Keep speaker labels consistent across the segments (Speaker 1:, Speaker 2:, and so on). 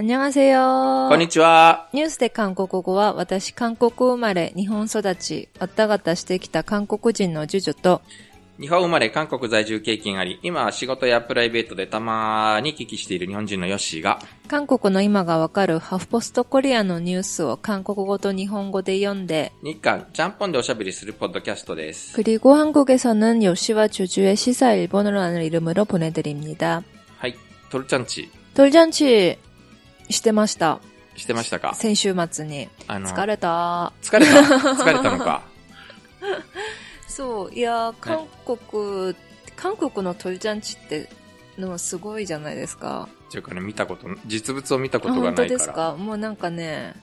Speaker 1: 안녕하세요。
Speaker 2: こんにちは。
Speaker 1: ニュースで韓国語は、私、韓国生まれ、日本育ち、わったがたしてきた韓国人のジュジュと、
Speaker 2: 日本生まれ、韓国在住経験あり、今は仕事やプライベートでたまに聞きしている日本人のヨッシーが、
Speaker 1: 韓国の今がわかるハフポストコリアのニュースを韓国語と日本語で読んで、
Speaker 2: 日韓、ちゃんぽんでおしゃべりするポッドキャストです。
Speaker 1: 그리고 한국에서는 요시와 주주의 시사 일본어라는 이름으로 보내드립니다.
Speaker 2: はい。トルちゃんち、
Speaker 1: 돌잔치 してました。
Speaker 2: してましたか？
Speaker 1: 先週末に。
Speaker 2: あの、
Speaker 1: 疲れた。
Speaker 2: 疲れた？疲れたのか？
Speaker 1: そう、いや、韓国、韓国のトルジャンチってのすごいじゃないですか。
Speaker 2: っていうかね、見たこと、実物を見たこ
Speaker 1: あ
Speaker 2: とが
Speaker 1: 本当です
Speaker 2: ないか？ら。
Speaker 1: かもうなんかね、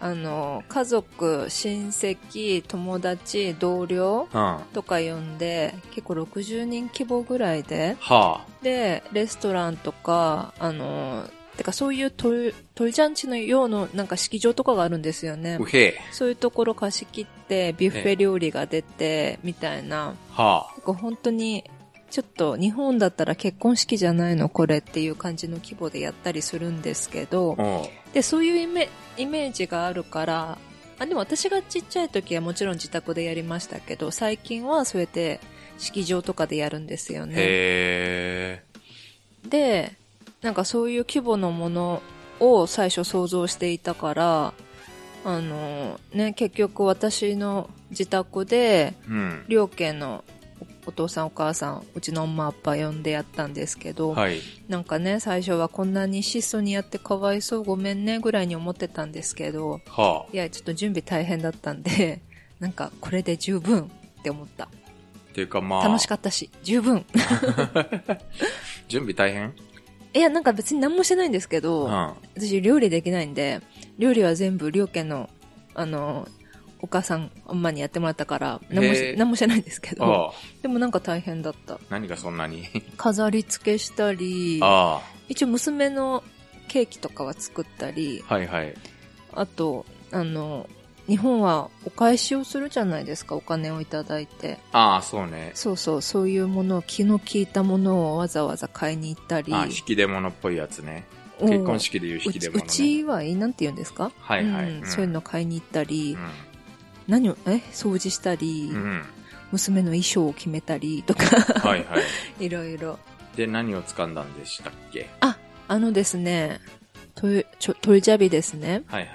Speaker 1: あの、家族、親戚、友達、同僚
Speaker 2: うん。は
Speaker 1: とか呼んで、結構60人規模ぐらいで、
Speaker 2: あ。
Speaker 1: で、レストランとか、あの、てかそういうトル、トルジャンチのようななんか式場とかがあるんですよね
Speaker 2: う。へえ。
Speaker 1: そういうところ貸し切って、ビュッフェ料理が出て、みたいな。
Speaker 2: は
Speaker 1: 結構本当に、ちょっと日本だったら結婚式じゃないのこれっていう感じの規模でやったりするんですけどで、そういうイメイメージがあるから、あ、でも私がちっちゃい時はもちろん自宅でやりましたけど、最近はそうやって式場とかでやるんですよね。で、なんかそういう規模のものを最初想像していたから、あのね、結局私の自宅で、
Speaker 2: うん、
Speaker 1: 両家のお父さんお母さん、うちのマッパ呼んでやったんですけど、
Speaker 2: はい、
Speaker 1: なんかね、最初はこんなに質素にやってかわいそうごめんねぐらいに思ってたんですけど、
Speaker 2: はあ、い
Speaker 1: や、ちょっと準備大変だったんで、なんかこれで十分って思った。
Speaker 2: っていうかまあ。
Speaker 1: 楽しかったし、十分。
Speaker 2: 準備大変？
Speaker 1: いや、なんか別に何もしてないんですけ
Speaker 2: う
Speaker 1: ど、
Speaker 2: ん。
Speaker 1: 私料理できないんで、料理は全部両家の、あの、お母さん、엄마にやってもらったから、何もし何もしてないんですけど、
Speaker 2: ああ。
Speaker 1: でもなんか大変だった。
Speaker 2: 何がそんなに？
Speaker 1: 飾り付けしたり、
Speaker 2: あ
Speaker 1: 一応娘のケーキとかは作ったり、
Speaker 2: あ。はいはい。
Speaker 1: あと、あの、日本はお返しをするじゃないですか、お金をいただいて。
Speaker 2: ああ、そうね。
Speaker 1: そうそう、そういうものを、気の利いたものをわざわざ買いに行ったり。
Speaker 2: ああ、引き出物っぽいやつね。
Speaker 1: うん
Speaker 2: 結婚式でいう引き出物、ね。
Speaker 1: うちはいいなんて言うんですか？
Speaker 2: はいはいうん
Speaker 1: うんそういうの買いに行ったり、
Speaker 2: う
Speaker 1: 何を、え？掃除したり、
Speaker 2: ん。うん。
Speaker 1: 娘の衣装を決めたりとか、
Speaker 2: はいはい。
Speaker 1: いろいろ。
Speaker 2: で、何を掴んだんでしたっけ？
Speaker 1: あ、あのですね、トル、ちょトルジャビですね。
Speaker 2: はいはい。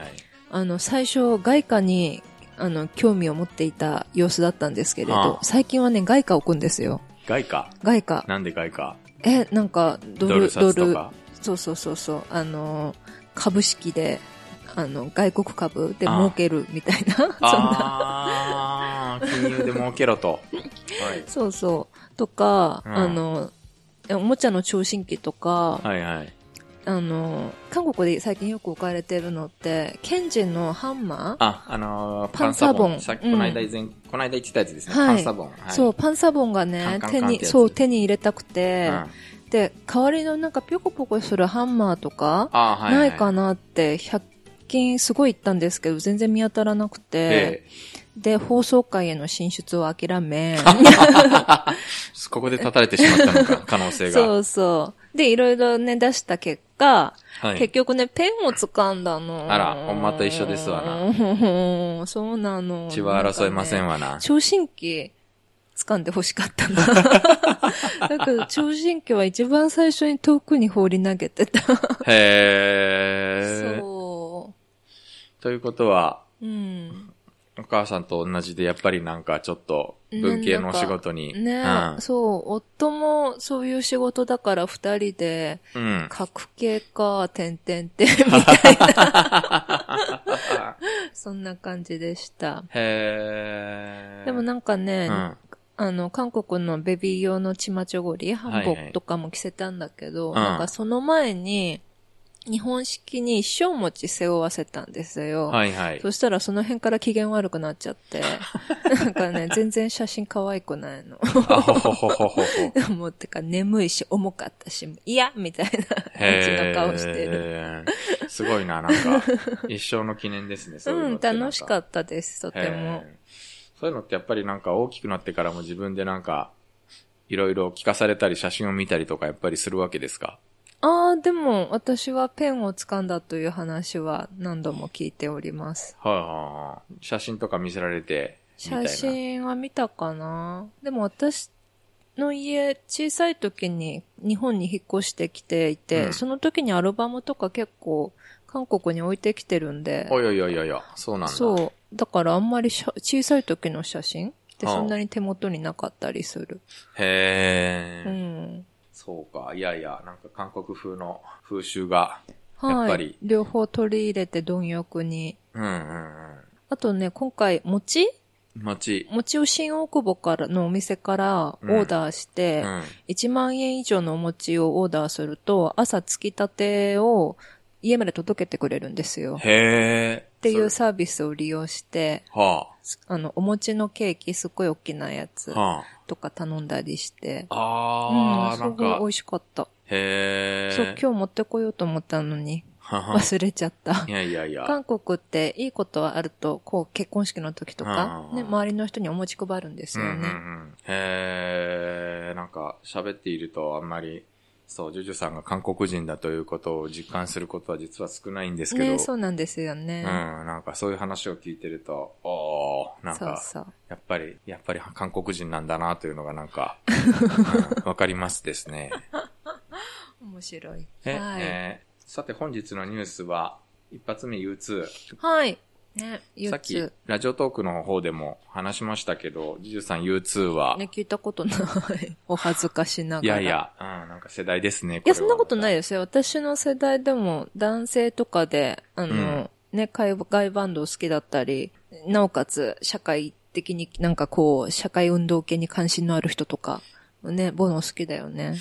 Speaker 1: あの、最初、外貨に、あの、興味を持っていた様子だったんですけれど
Speaker 2: ああ、
Speaker 1: 最近はね、外貨を置くんですよ。
Speaker 2: 外貨？
Speaker 1: 外貨。
Speaker 2: なんで外貨？
Speaker 1: え、なんか、ドル、
Speaker 2: ドル
Speaker 1: そうそうそうそう、あの、株式で、あの、外国株で儲けるみたいな、そんな。
Speaker 2: ああ、金融で儲けろと。はい。
Speaker 1: そうそう。とか、
Speaker 2: うん
Speaker 1: あの、えおもちゃの聴診器とか、
Speaker 2: はいはい。
Speaker 1: あの、韓国で最近よく置かれてるのって、ケンジのハンマー？
Speaker 2: あ、あのー
Speaker 1: パンサボン
Speaker 2: さっきこの間以前、この間言ってたやつですね。
Speaker 1: はい
Speaker 2: パンサボン。はい、
Speaker 1: そう、パンサボンがね
Speaker 2: カン、カン
Speaker 1: 手に、
Speaker 2: カンってやつ
Speaker 1: そう、手に入れたくて、
Speaker 2: うん。
Speaker 1: で、代わりのなんかピョコピョコするハンマーとか、
Speaker 2: あはい、は。
Speaker 1: ないいかなって、100均すごい行ったんですけど、全然見当たらなくて、
Speaker 2: え
Speaker 1: で、放送会への進出を諦め、
Speaker 2: え ここで立たれてしまったのか、可能性が。
Speaker 1: そうそう。で、いろいろね、出した結果、
Speaker 2: はい。
Speaker 1: 結局ね、ペンを掴んだの。
Speaker 2: あらほんまと一緒ですわな
Speaker 1: な。そうなの。
Speaker 2: 血は争えません
Speaker 1: わ。
Speaker 2: わな。
Speaker 1: 聴診器、掴んで欲しかったな。だけど、聴診器は一番最初に遠くに放り投げてた。
Speaker 2: へえ。
Speaker 1: そ
Speaker 2: ということは、
Speaker 1: う。うん。
Speaker 2: お母さんと同じで、やっぱりなんかちょっと、文系のお仕事に。
Speaker 1: ね、そう、夫もそういう仕事だから二人で、
Speaker 2: うん。うん。
Speaker 1: 格系か、てんてんてん、みたいな。そんな感じでした。
Speaker 2: へえ。
Speaker 1: でもなんかね、
Speaker 2: うん。
Speaker 1: あの、韓国のベビー用のチマチョゴリ、ハンボ
Speaker 2: はいはい
Speaker 1: とかも着せたんだけど、
Speaker 2: ん
Speaker 1: なんかその前に、日本式に一生餅背負わせたんですよ。
Speaker 2: はいはい。
Speaker 1: そしたらその辺から機嫌悪くなっちゃって、なんかね、全然写真可愛くないの。
Speaker 2: あほほほほ。
Speaker 1: もうてか眠いし重かったし、いやみたいな感じの顔してる。
Speaker 2: すごいな、なんか、一生の記念ですね、そういう
Speaker 1: うん、楽しかったです、とても。
Speaker 2: そういうのってやっぱりなんか大きくなってからも自分でなんか、いろいろ聞かされたり写真を見たりとかやっぱりするわけですか？
Speaker 1: ああ、でも私はペンを掴んだという話は何度も聞いております。
Speaker 2: はいはいはい。写真とか見せられて、
Speaker 1: 写
Speaker 2: な。
Speaker 1: 真は見たかな？でも私の家、小さい時に日本に引っ越してきていて、
Speaker 2: うん
Speaker 1: その時にアルバムとか結構韓国に置いてきてるんで、
Speaker 2: おいおいおいおいそうなんだ。
Speaker 1: そう。だからあんまり小さい時の写真って
Speaker 2: ああ
Speaker 1: そんなに手元になかったりする。
Speaker 2: へー。
Speaker 1: うん。
Speaker 2: そうか。いやいや、なんか韓国風の風習が。やっ
Speaker 1: はい
Speaker 2: ぱり。
Speaker 1: 両方取り入れて貪欲に。
Speaker 2: うんうん
Speaker 1: あとね、今回、餅？
Speaker 2: うん。餅。
Speaker 1: 餅を新大久保からのお店からオーダーして、
Speaker 2: うん。
Speaker 1: 1万円以上のお餅をオーダーすると、朝つきたてを家まで届けてくれるんですよ。っ
Speaker 2: へー。
Speaker 1: ていう
Speaker 2: そ
Speaker 1: サービスを利用して、
Speaker 2: れは
Speaker 1: あの、お餅のケーキすっごい大きなやつ
Speaker 2: あ。は
Speaker 1: とか頼んだりして、
Speaker 2: あ。あー、
Speaker 1: うん、すごい美、味しかった。
Speaker 2: へー。
Speaker 1: そう、今日持ってこようと思ったのに、
Speaker 2: はは
Speaker 1: 忘れちゃった
Speaker 2: い。やいやいや。
Speaker 1: 韓国っていいことはあると、こう結婚式の時とか、
Speaker 2: うん
Speaker 1: ね、周りの人にお餅配るんですよね。
Speaker 2: うんうんうん、へー。なんか、喋っているとあんまり、そう、ジュジュさんが韓国人だということを実感することは実は少ないんですけど。
Speaker 1: ね、そうなんですよね。
Speaker 2: うん、なんかそういう話を聞いてると、おー、なんか、
Speaker 1: そうそう。
Speaker 2: やっぱり、やっぱり韓国人なんだなというのがなんか、うんわ、かりますですね。
Speaker 1: 面白い。
Speaker 2: え、
Speaker 1: はい。
Speaker 2: えーさて本日のニュースは、一発目 U2。
Speaker 1: はい。ね、
Speaker 2: さっき
Speaker 1: U2。、
Speaker 2: ラジオトークの方でも話しましたけど、ジュジュさん U2 は、
Speaker 1: ね、聞いたことない。お恥ずかしながら。
Speaker 2: いやい。や、うん、なんか世代ですね。。
Speaker 1: いや、そんなことないいですよ。私の世代でも男性とかで、あの、ね、海外バンド好きだったり、なおかつ社会的になんかこう、社会運動系に関心のある人とか、ね、ボノ好きだよね。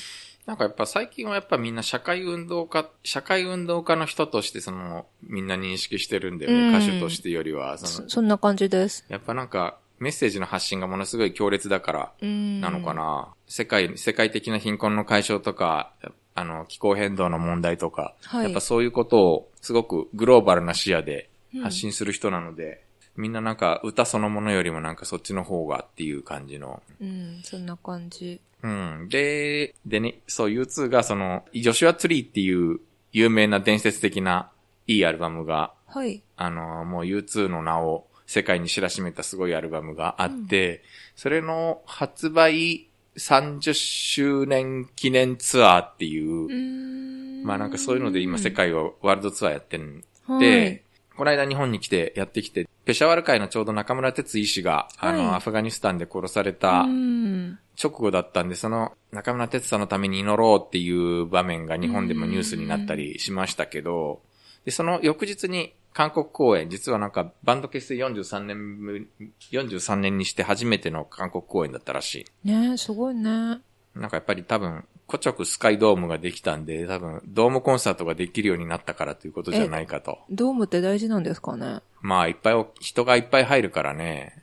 Speaker 2: なんかやっぱ最近はやっぱみんな社会運動家、社会運動家の人としてその、みんな認識してるんだよね。
Speaker 1: うん
Speaker 2: 歌手としてよりは、その、
Speaker 1: そそんな感じです。
Speaker 2: やっぱなんか、メッセージの発信がものすごい強烈だから、
Speaker 1: うん。
Speaker 2: なのかな、世界、世界的な貧困の解消とか、あの、気候変動の問題とか、
Speaker 1: はい
Speaker 2: やっぱそういうことをすごくグローバルな視野で発信する人なので、みんななんか歌そのものよりもなんかそっちの方がっていう感じの。
Speaker 1: うん、そんな感じ。
Speaker 2: うん。で、でね、そう、U2 がその、ジョシュア・ツリーっていう有名な伝説的ないいアルバムが、
Speaker 1: はい。
Speaker 2: あの、もう U2 の名を世界に知らしめたすごいアルバムがあって、それの発売30周年記念ツアーっていう、
Speaker 1: ん
Speaker 2: まあなんかそういうので今世界をワールドツアーやってん
Speaker 1: はい
Speaker 2: で、この間日本に来てやってきて、ペシャワル会のちょうど中村哲医師が、あの、
Speaker 1: はい
Speaker 2: アフガニスタンで殺された
Speaker 1: うん。
Speaker 2: 直後だったんで、その中村哲さんのために祈ろうっていう場面が日本でもニュースになったりしましたけど、で、その翌日に韓国公演、実はなんかバンド結成43年ぶ、43年にして初めての韓国公演だったらし
Speaker 1: ねすごいね。
Speaker 2: い。なんかやっぱり多分、コチョクスカイドームができたんで、多分、ドームコンサートができるようになったからということじゃないかと。
Speaker 1: ドームって大事なんですかね？
Speaker 2: まあ、いっぱいお、人がいっぱい入るからね。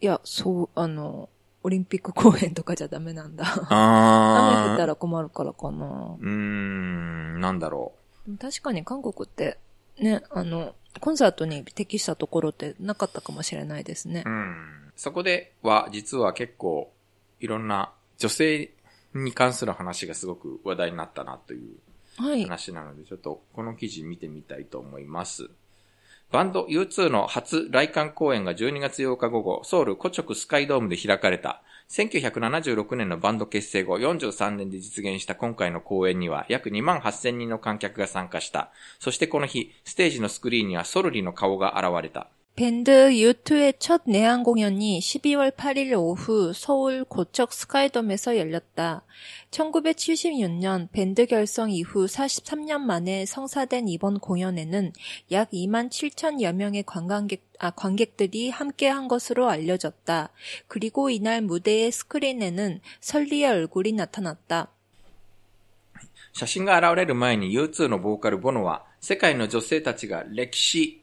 Speaker 1: いや、そう、あの、オリンピック公演とかじゃダメなんだ。雨降
Speaker 2: あー。
Speaker 1: ったら困るからかな。
Speaker 2: うーん、なんだろう。
Speaker 1: 確かに韓国って、ね、あの、コンサートに適したところってなかったかもしれないですね
Speaker 2: う。ん。そこでは、実は結構、いろんな女性に関する話がすごく話題になったなという
Speaker 1: はい。
Speaker 2: 話なので、ちょっとこの記事見てみたいと思います。バンド U2 の初来館公演が12月8日午後、ソウル古直スカイドームで開かれた。1976年のバンド結成後43年で実現した今回の公演には約2万8000人の観客が参加した。そしてこの日、ステージのスクリーンにはソルリの顔が現れた。
Speaker 1: 밴드 U2의 첫 내한 공연이 12월 8일 오후 서울 고척 스카이돔에서 열렸다. 1976년 밴드 결성 이후 43년 만에 성사된 이번 공연에는 약 2만 7천여 명의 관광객, 아, 관객들이 함께한 것으로 알려졌다. 그리고 이날 무대의 스크린에는 설리의 얼굴이 나타났다.
Speaker 2: 写真が現れる前に U2 のボーカルボノは、世界の女性たちが歴史、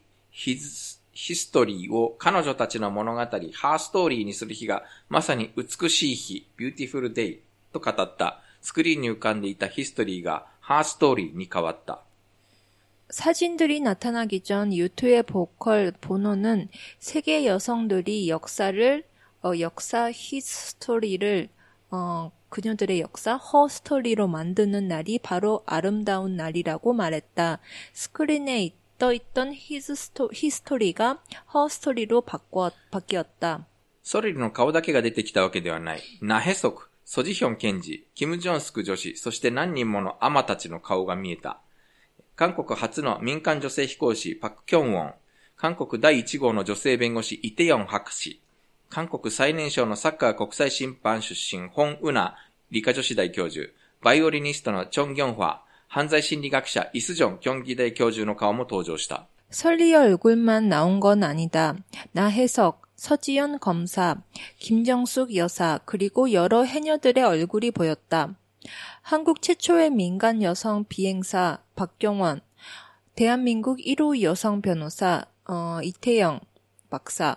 Speaker 2: ヒズヒストリーを彼女たちの物語、ハーストーリーにする日が、まさに美しい日、ビューティフルデイと語った。スクリーンに浮かんでいたヒストリーがハーストーリーに変わった。
Speaker 1: 사진들이 나타나기 전 유투의 보컬 보노는 세계 여성들이 역사를 어, 역사 히스토리를 어, 그녀들의 역사 허스토리로 만드는 날이 바로 아름다운 날이라고 말했다. 스크린에 떠있던 히스토, 히스토리가 허스토리로 바꿔, 바뀌었다.
Speaker 2: ソリルの顔だけが出てきたわけではない。ナヘソク、ソジヒョン検事、キム・ジョンスク女子、そして何人ものアマたちの顔が見えた。韓国初の民間女性飛行士パク・キョンウォン、韓国第1号の女性弁護士イテヨン博士、韓国最年少のサッカー国際審判出身ホン・ウナ理科女子大教授、バイオリニストのチョン・ギョンファ、 犯罪心理学者イスジョン・キョンギ大教授の顔も登場した。
Speaker 1: 설리의 얼굴만 나온 건 아니다. 나혜석, 서지연 검사, 김정숙 여사, 그리고 여러 해녀들의 얼굴이 보였다. 한국 최초의 민간 여성 비행사 박경원, 대한민국 1호 여성 변호사 어, 이태영 박사,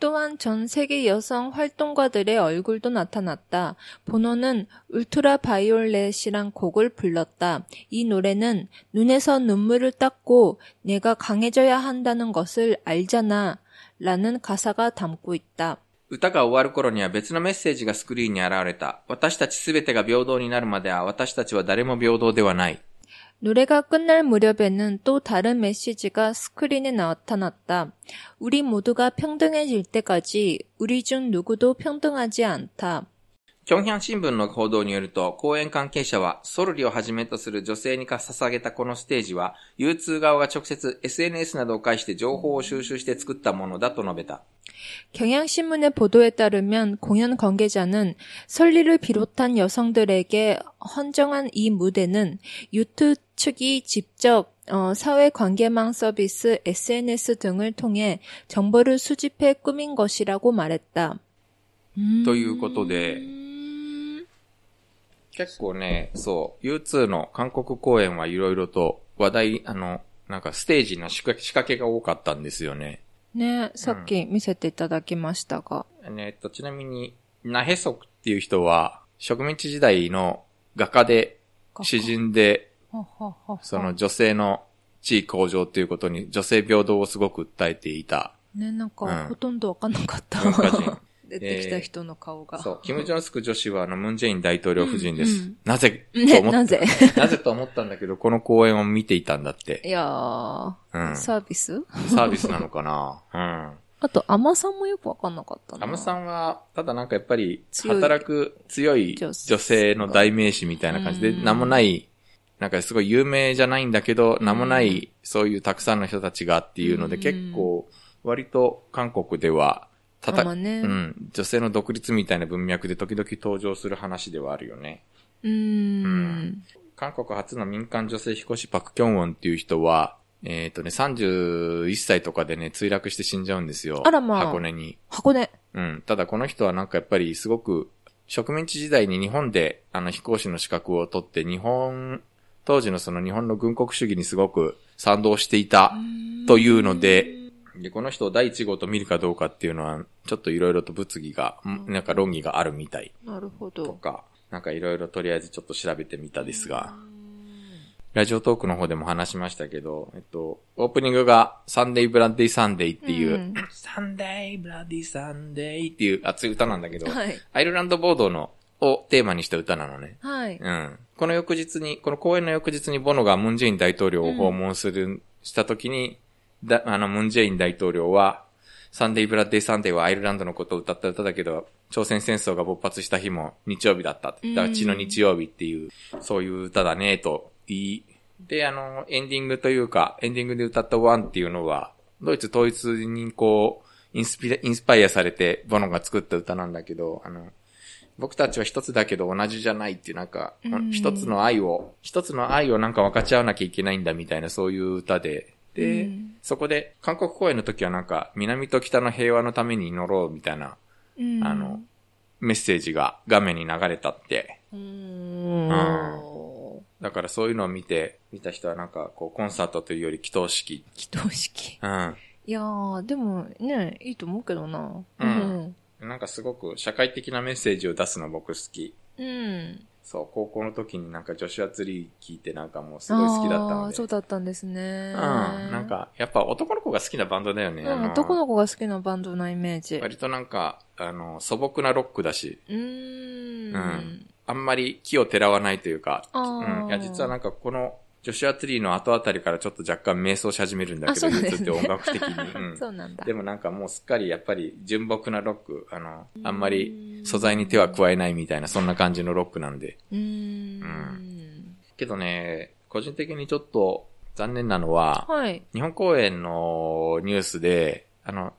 Speaker 1: 또한 전 세계 여성 활동가들의 얼굴도 나타났다. 보노는 울트라 바이올렛이란 곡을 불렀다. 이 노래는 눈에서 눈물을 닦고 내가 강해져야 한다는 것을 알잖아. 라는 가사가 담고 있다.
Speaker 2: 歌が終わる頃には別のメッセージがスクリーンに現れた。私たちすべてが平等になるまでは私たちは誰も平等ではない。
Speaker 1: 노래가 끝날 무렵에는 또 다른 메시지가 스크린에 나타났다. 우리 모두가 평등해질 때까지 우리 중 누구도 평등하지 않다.
Speaker 2: キョンヒャン新聞の報道によると、公演関係者は、ソルリをはじめとする女性に捧げたこのステージは、U2 側が直接 SNS などを介して情報を収集して作ったものだと述べた。
Speaker 1: 경향신문의 보도에 따르면 공연 관계자는 설리를 비롯한 여성들에게 헌정한 이 무대는 유튜 측이 직접 어, 사회관계망 서비스 SNS 등을 통해 정보를 수집해 꾸민 것이라고 말했다.
Speaker 2: ということで、結構ね、そう、U2 の韓国公演はいろいろと話題、あの、なんかステージの仕掛け仕掛けが多かったんですよね。
Speaker 1: 네, さっき見せていただきましたが。
Speaker 2: ねえっと、ちなみに、ナヘソクっていう人は、植民地時代の画家で、詩人で、その女性の地位向上っていうことに、女性平等をすごく訴えていた。
Speaker 1: ね、なんか、
Speaker 2: うん
Speaker 1: ほとんどわかんなかった。
Speaker 2: 文化人
Speaker 1: 出てきた人の顔が。
Speaker 2: そう、キム・ジョンスク女子はあの、ムン・ジェイン大統領夫人です。
Speaker 1: うんうん
Speaker 2: なぜと
Speaker 1: ね、
Speaker 2: 思っ
Speaker 1: なぜ？
Speaker 2: なぜと思ったんだけど、この公演を見ていたんだって。
Speaker 1: いやー、
Speaker 2: うん。
Speaker 1: サービス？
Speaker 2: サービスなのかなうん。
Speaker 1: あと、アマさんもよくわかんなかったな。
Speaker 2: アムさんは、ただなんかやっぱり、働く強い
Speaker 1: 女
Speaker 2: 女性の代名詞みたいな感じで、
Speaker 1: うん
Speaker 2: 名もない、なんかすごい有名じゃないんだけど、名もない、そういうたくさんの人たちがっていうので、
Speaker 1: うん
Speaker 2: 結構、割と韓国では、たた、
Speaker 1: あまあね
Speaker 2: うん、女性の独立みたいな文脈で時々登場する話ではあるよね。
Speaker 1: うーん。
Speaker 2: 韓国初の民間女性飛行士パク・キョンウォンっていう人は、えっ、とね、31歳とかでね、墜落して死んじゃうんですよ。
Speaker 1: あらまあ
Speaker 2: 箱根に。
Speaker 1: 箱根。
Speaker 2: うん。ただこの人はなんかやっぱりすごく、植民地時代に日本であの飛行士の資格を取って、日本、当時のその日本の軍国主義にすごく賛同していたというので、で、この人を第一号と見るかどうかっていうのは、ちょっといろいろと物議が、んなんか論議があるみたい
Speaker 1: なるほど。
Speaker 2: とか、なんかいろいろとりあえずちょっと調べてみたですが、ラジオトークの方でも話しましたけど、えっと、オープニングが Sunday Bloody Sunday っていう、
Speaker 1: うん
Speaker 2: サンデー Bloody Sunday っていう熱い歌なんだけど、
Speaker 1: はい。
Speaker 2: アイルランド暴動の、をテーマにした歌なのね。
Speaker 1: はい。
Speaker 2: うん。この翌日に、この公演の翌日にボノがムンジェイン大統領を訪問する、した時に、だ、あの、ムンジェイン大統領は、 Sunday Bloody Sunday はアイルランドのことを歌った歌だけど、朝鮮戦争が勃発した日も日曜日だった。だから血の日曜日っていう、そういう歌だね、と言い、で、あの、エンディングというか、エンディングで歌った One っていうのは、ドイツ統一にこう、インスピレ、インスパイアされて、ボノが作った歌なんだけど、あの、僕たちは一つだけど同じじゃないっていうなんか、
Speaker 1: うん
Speaker 2: 一つの愛を、一つの愛をなんか分かち合わなきゃいけないんだみたいなそういう歌で、で、
Speaker 1: うん
Speaker 2: そこで韓国公演の時はなんか、南と北の平和のために祈ろうみたいな、
Speaker 1: うん
Speaker 2: あの、メッセージが画面に流れたって、
Speaker 1: うーん。
Speaker 2: だからそういうのを見て、見た人はなんか、こう、コンサートというより祈祷式。
Speaker 1: 祈祷式。
Speaker 2: うん。
Speaker 1: いやー、でもね、いいと思うけどな。
Speaker 2: うんなんかすごく社会的なメッセージを出すの僕好き。
Speaker 1: うん。うん。
Speaker 2: そう、高校の時になんかジョシュアツリー聞いてなんかもうすごい好きだった
Speaker 1: あ
Speaker 2: ので。
Speaker 1: ーそうだったんですね。
Speaker 2: うん。なん、か、やっぱ男の子が好きなバンドだよね。
Speaker 1: うん、
Speaker 2: あの
Speaker 1: 男の子が好きなバンドなイメージ。う
Speaker 2: 割となんか、あの、素朴なロックだし、
Speaker 1: ーん。
Speaker 2: うんあんまり木をてらわないというか、
Speaker 1: あ
Speaker 2: う
Speaker 1: ー
Speaker 2: ん。いや、実はなんかこの、ジョシュアツリーの後あたりからちょっと若干瞑想し始めるんだ
Speaker 1: あ、
Speaker 2: けど、
Speaker 1: ね。
Speaker 2: 言って音楽的に。うん
Speaker 1: そうなんだ。
Speaker 2: でもなんかもうすっかりやっぱり純朴なロック、あの、あんま
Speaker 1: う
Speaker 2: り
Speaker 1: ん
Speaker 2: 素材に手は加えないみたいな、そんな感じのロックなんで。
Speaker 1: うーん。
Speaker 2: けどね、個人的にちょっと残念なのは、
Speaker 1: はい。
Speaker 2: 日本公演のニュースで、あの、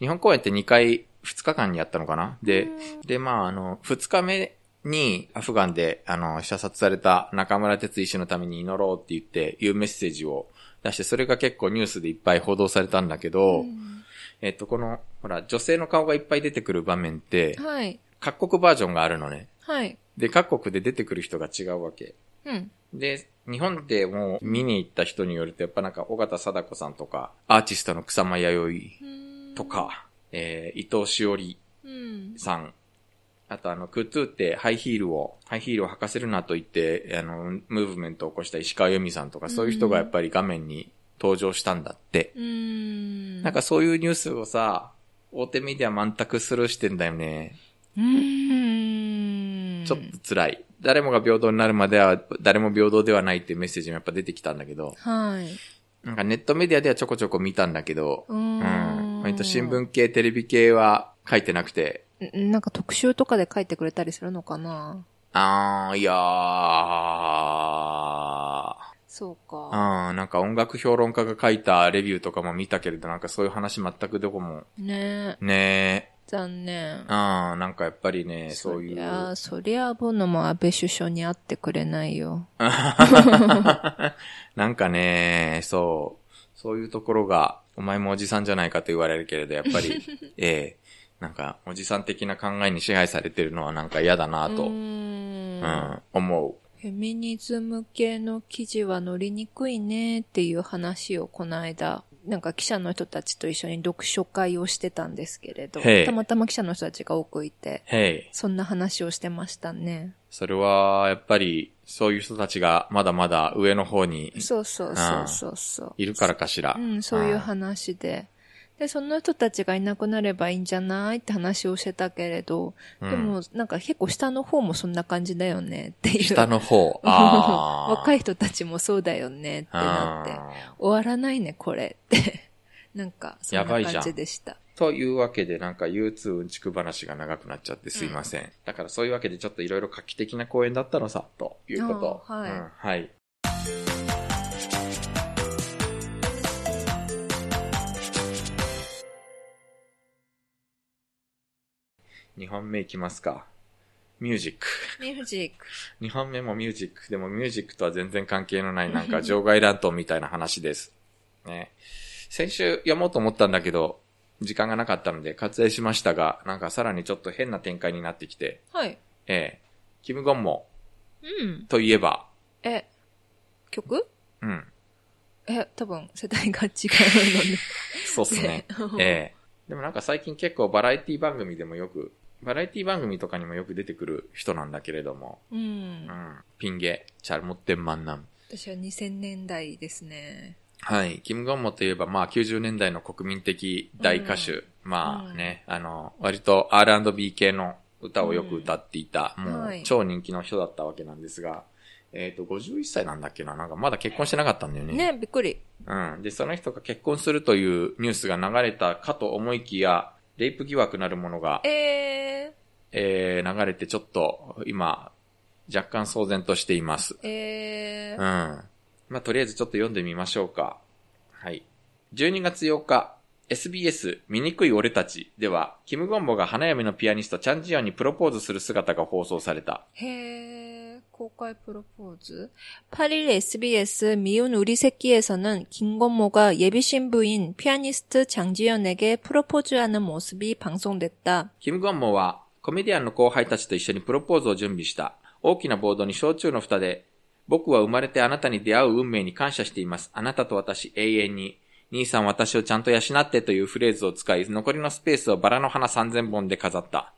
Speaker 2: 日本公演って2回、2日間にやったのかな？で、
Speaker 1: うん
Speaker 2: で、まあ、あの、2日目にアフガンで、あの、射殺された中村哲医師のために祈ろうって言って、いうメッセージを出して、それが結構ニュースでいっぱい報道されたんだけど、
Speaker 1: うん
Speaker 2: えっと、この、ほら、女性の顔がいっぱい出てくる場面って、
Speaker 1: はい。
Speaker 2: 各国バージョンがあるのね。
Speaker 1: はい。
Speaker 2: で、各国で出てくる人が違うわけ。
Speaker 1: うん。
Speaker 2: で、日本でも見に行った人によると、やっぱなんか、尾形貞子さんとか、アーティストの草間弥生とか、えー、伊藤しおり
Speaker 1: うん。
Speaker 2: さん。あとあの、クッツーってハイヒールを、ハイヒールを履かせるなと言って、あの、ムーブメントを起こした石川由美さんとか、そういう人がやっぱり画面に登場したんだって。
Speaker 1: うーん。
Speaker 2: なんかそういうニュースをさ、大手メディア全くスルーしてんだよね。
Speaker 1: うーん。
Speaker 2: ちょっと辛い。誰もが平等になるまでは、誰も平等ではないっていうメッセージもやっぱ出てきたんだけど、
Speaker 1: はい。
Speaker 2: なんかネットメディアではちょこちょこ見たんだけど、
Speaker 1: う
Speaker 2: ん
Speaker 1: ん。
Speaker 2: 割と新聞系、テレビ系は書いてなくて、
Speaker 1: んなんか特集とかで書いてくれたりするのかな？
Speaker 2: あー、いやー、
Speaker 1: そうか。
Speaker 2: うん、なんか音楽評論家が書いたレビューとかも見たけれど、なんかそういう話全くどこも、
Speaker 1: ねえ。
Speaker 2: ね
Speaker 1: 残念
Speaker 2: え、うん、。なんかやっぱりね、そういう。
Speaker 1: りゃ、そりゃ、ボノも安倍首相に会ってくれないよ。
Speaker 2: なんかね、そう、そういうところが、お前もおじさんじゃないかと言われるけれど、やっぱり、ええなんか、おじさん的な考えに支配されてるのはなんか嫌だなと、
Speaker 1: う
Speaker 2: ん、
Speaker 1: ん。
Speaker 2: 思う。
Speaker 1: フェミニズム系の記事は乗りにくいねっていう話をこの間、なんか記者の人たちと一緒に読書会をしてたんですけれど、たまたま記者の人たちが多くいて。そんな話をしてましたね。
Speaker 2: それは、やっぱり、そういう人たちがまだまだ上の方に
Speaker 1: そうそうそうそうそう。
Speaker 2: いるからかしら。
Speaker 1: うん、そういう話で。で、その人たちがいなくなればいいんじゃないって話をしてたけれど、
Speaker 2: うん
Speaker 1: でもなんか結構下の方もそんな感じだよねっていう。
Speaker 2: 下の方？
Speaker 1: 若い人たちもそうだよねってなって。
Speaker 2: あ
Speaker 1: 終わらないね、これって。なんか、そんな感じでした。
Speaker 2: ーというわけで、なんか U2 うんちく話が長くなっちゃってすいません。だからそういうわけでちょっといろいろ画期的な公演だったのさ、ということ。
Speaker 1: はい
Speaker 2: うんはい。2本目いきますか。ミュージック。
Speaker 1: ミュージック。
Speaker 2: 2本目もミュージック。でもミュージックとは全然関係のないなんか場外乱闘みたいな話です。ね。先週読もうと思ったんだけど、時間がなかったので割愛しましたが、なんかさらにちょっと変な展開になってきて、
Speaker 1: はい。
Speaker 2: ええキムゴンモ
Speaker 1: うん。
Speaker 2: といえば、
Speaker 1: え、曲？
Speaker 2: うん。
Speaker 1: え、多分世代が違うので。
Speaker 2: そうっすね。ええでもなんか最近結構バラエティ番組でもよく、バラエティ番組とかにもよく出てくる人なんだけれども、
Speaker 1: うん
Speaker 2: う。ん。ピンゲ、チャルモッテンマンナム。
Speaker 1: 私は2000年代ですね。
Speaker 2: はい。キム・ゴンモといえば、まあ、90年代の国民的大歌手。まあね、あの、割と R&B 系の歌をよく歌っていた、もう
Speaker 1: うんはい
Speaker 2: 超人気の人だったわけなんですが、えっ、と、51歳なんだっけな？なんかまだ結婚してなかったんだよね。
Speaker 1: ね、びっくり。
Speaker 2: うん。で、その人が結婚するというニュースが流れたかと思いきや、レイプ疑惑なるものが、
Speaker 1: え
Speaker 2: えー、流れてちょっと、今、若干騒然としています。
Speaker 1: ー、え
Speaker 2: うん。
Speaker 1: ー、
Speaker 2: まあ、とりあえずちょっと読んでみましょうか。はい。12月8日、SBS 醜い俺たちでは、キム・ゴンボが花嫁のピアニストチャンジヨンにプロポーズする姿が放送された。
Speaker 1: 해 公開 프로포즈 8일 SBS 미운 우리 새끼에서는 김건모가 예비 신부인 피아니스트 장지연에게 프로포즈하는 모습이 방송됐다.
Speaker 2: キム・ゴンボは、コメディアンの後輩たちと一緒にプロポーズを準備した。大きなボードに焼酎の蓋で、 僕は生まれてあなたに出会う運命に感謝しています。あなたと私永遠に。兄さん私をちゃんと養ってというフレーズを使い、残りのスペースをバラの花3000本で飾った。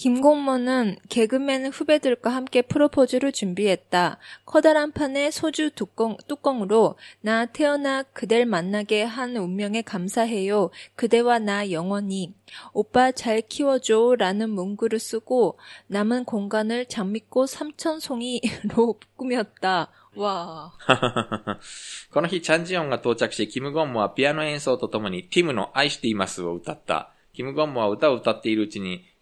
Speaker 1: 김공모는 개그맨 후배들과 함께 프로포즈를 준비했다. 커다란 판에 소주 뚜껑, 뚜껑으로 나 태어나 그댈 만나게 한 운명에 감사해요. 그대와 나 영원히. 오빠 잘 키워줘. 라는 문구를 쓰고 남은 공간을 장미꽃 삼천송이로 꾸몄다. 와.
Speaker 2: この日、チャンジヨンが到着し、キム・ゴンモはピアノ演奏とともに、ティムの愛していますを歌った。キム・ゴンモは歌を歌っているうちに、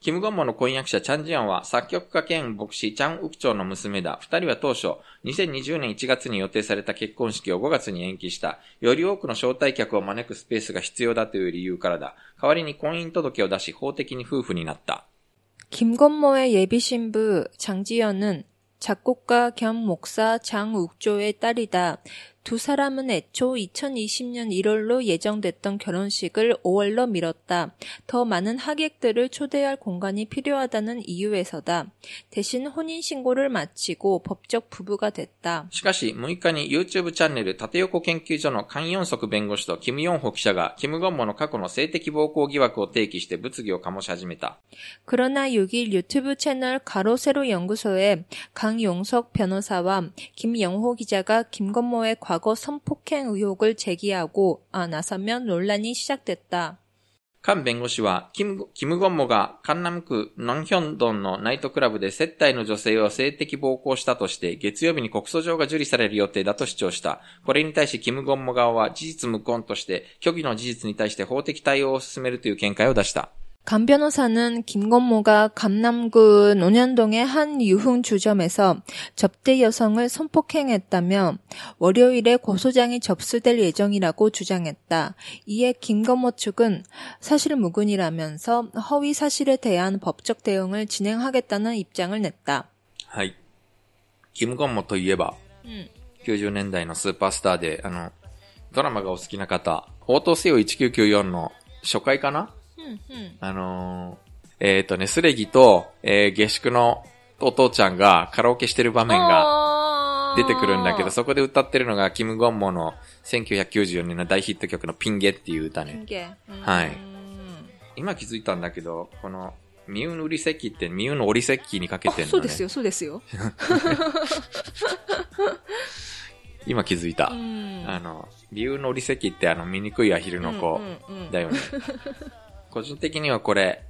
Speaker 2: キム・ゴンモの婚約者チャンジヨンは作曲家兼牧師チャン・ウクチョウの娘だ。二人は当初、2020年1月に予定された結婚式を5月に延期した。より多くの招待客を招くスペースが必要だという理由からだ。代わりに婚姻届を出し、法的に夫婦になった。
Speaker 1: 김건모의 예비 신부 장지연은 작곡가 겸 목사 장욱조의 딸이다. 두 사람은 애초 2020년 1월로 예정됐던 결혼식을 5월로 미뤘다. 더 많은 하객들을 초대할 공간이 필요하다는 이유에서다. 대신 혼인신고를 마치고 법적 부부가 됐다.
Speaker 2: しかし、6日に YouTube チャンネル縦横研究所のカン・ヨンソク弁護士とキム・ヨンホ記者が、キム・ゴンモの過去の性的暴行疑惑を提起して物議を醸し始めた。
Speaker 1: 그러나 6일 유튜브 채널 가로세로 연구소에 강용석 변호사와 김영호 기자가 김건모의 과 거 성폭행 의혹을 제기하고 아, 나서면 논란이 시작됐다.
Speaker 2: カン弁護士は、キム、キムゴンモが、カンナム区ノンヒョンドンのナイトクラブで接待の女性を性的暴行したとして、月曜日に告訴状が受理される予定だと主張した。これに対し、キムゴンモ側は事実無根として、虚偽の事実に対して法的対応を進めるという見解を出した。
Speaker 1: 강 변호사는 김건모가 감남구 논현동의 한 유흥주점에서 접대 여성을 성폭행했다며 월요일에 고소장이 접수될 예정이라고 주장했다. 이에 김건모 측은 사실 무근이라면서 허위 사실에 대한 법적 대응을 진행하겠다는 입장을 냈다.
Speaker 2: はい。キムゴンモといえば、
Speaker 1: 음.
Speaker 2: 90年代のスーパースターで、あの、ドラマがお好きな方、応答せよ1994の初回かな
Speaker 1: うんうん、
Speaker 2: あのー、えっ、ー、とね、スレギと、えー、下宿のお父ちゃんがカラオケしてる場面が出てくるんだけど、そこで歌ってるのがキム・ゴンモの1994年の大ヒット曲のピンゲっていう歌ね。
Speaker 1: ピンゲ。
Speaker 2: はい。今気づいたんだけど、この、ミウのりリセってミウのオり席にかけてるの、ね、
Speaker 1: そうですよ、そうですよ。
Speaker 2: 今気づいた。あの、ミウの折り席ってあの、醜いアヒルの子だよね。うんうんうん個人的にはこれ、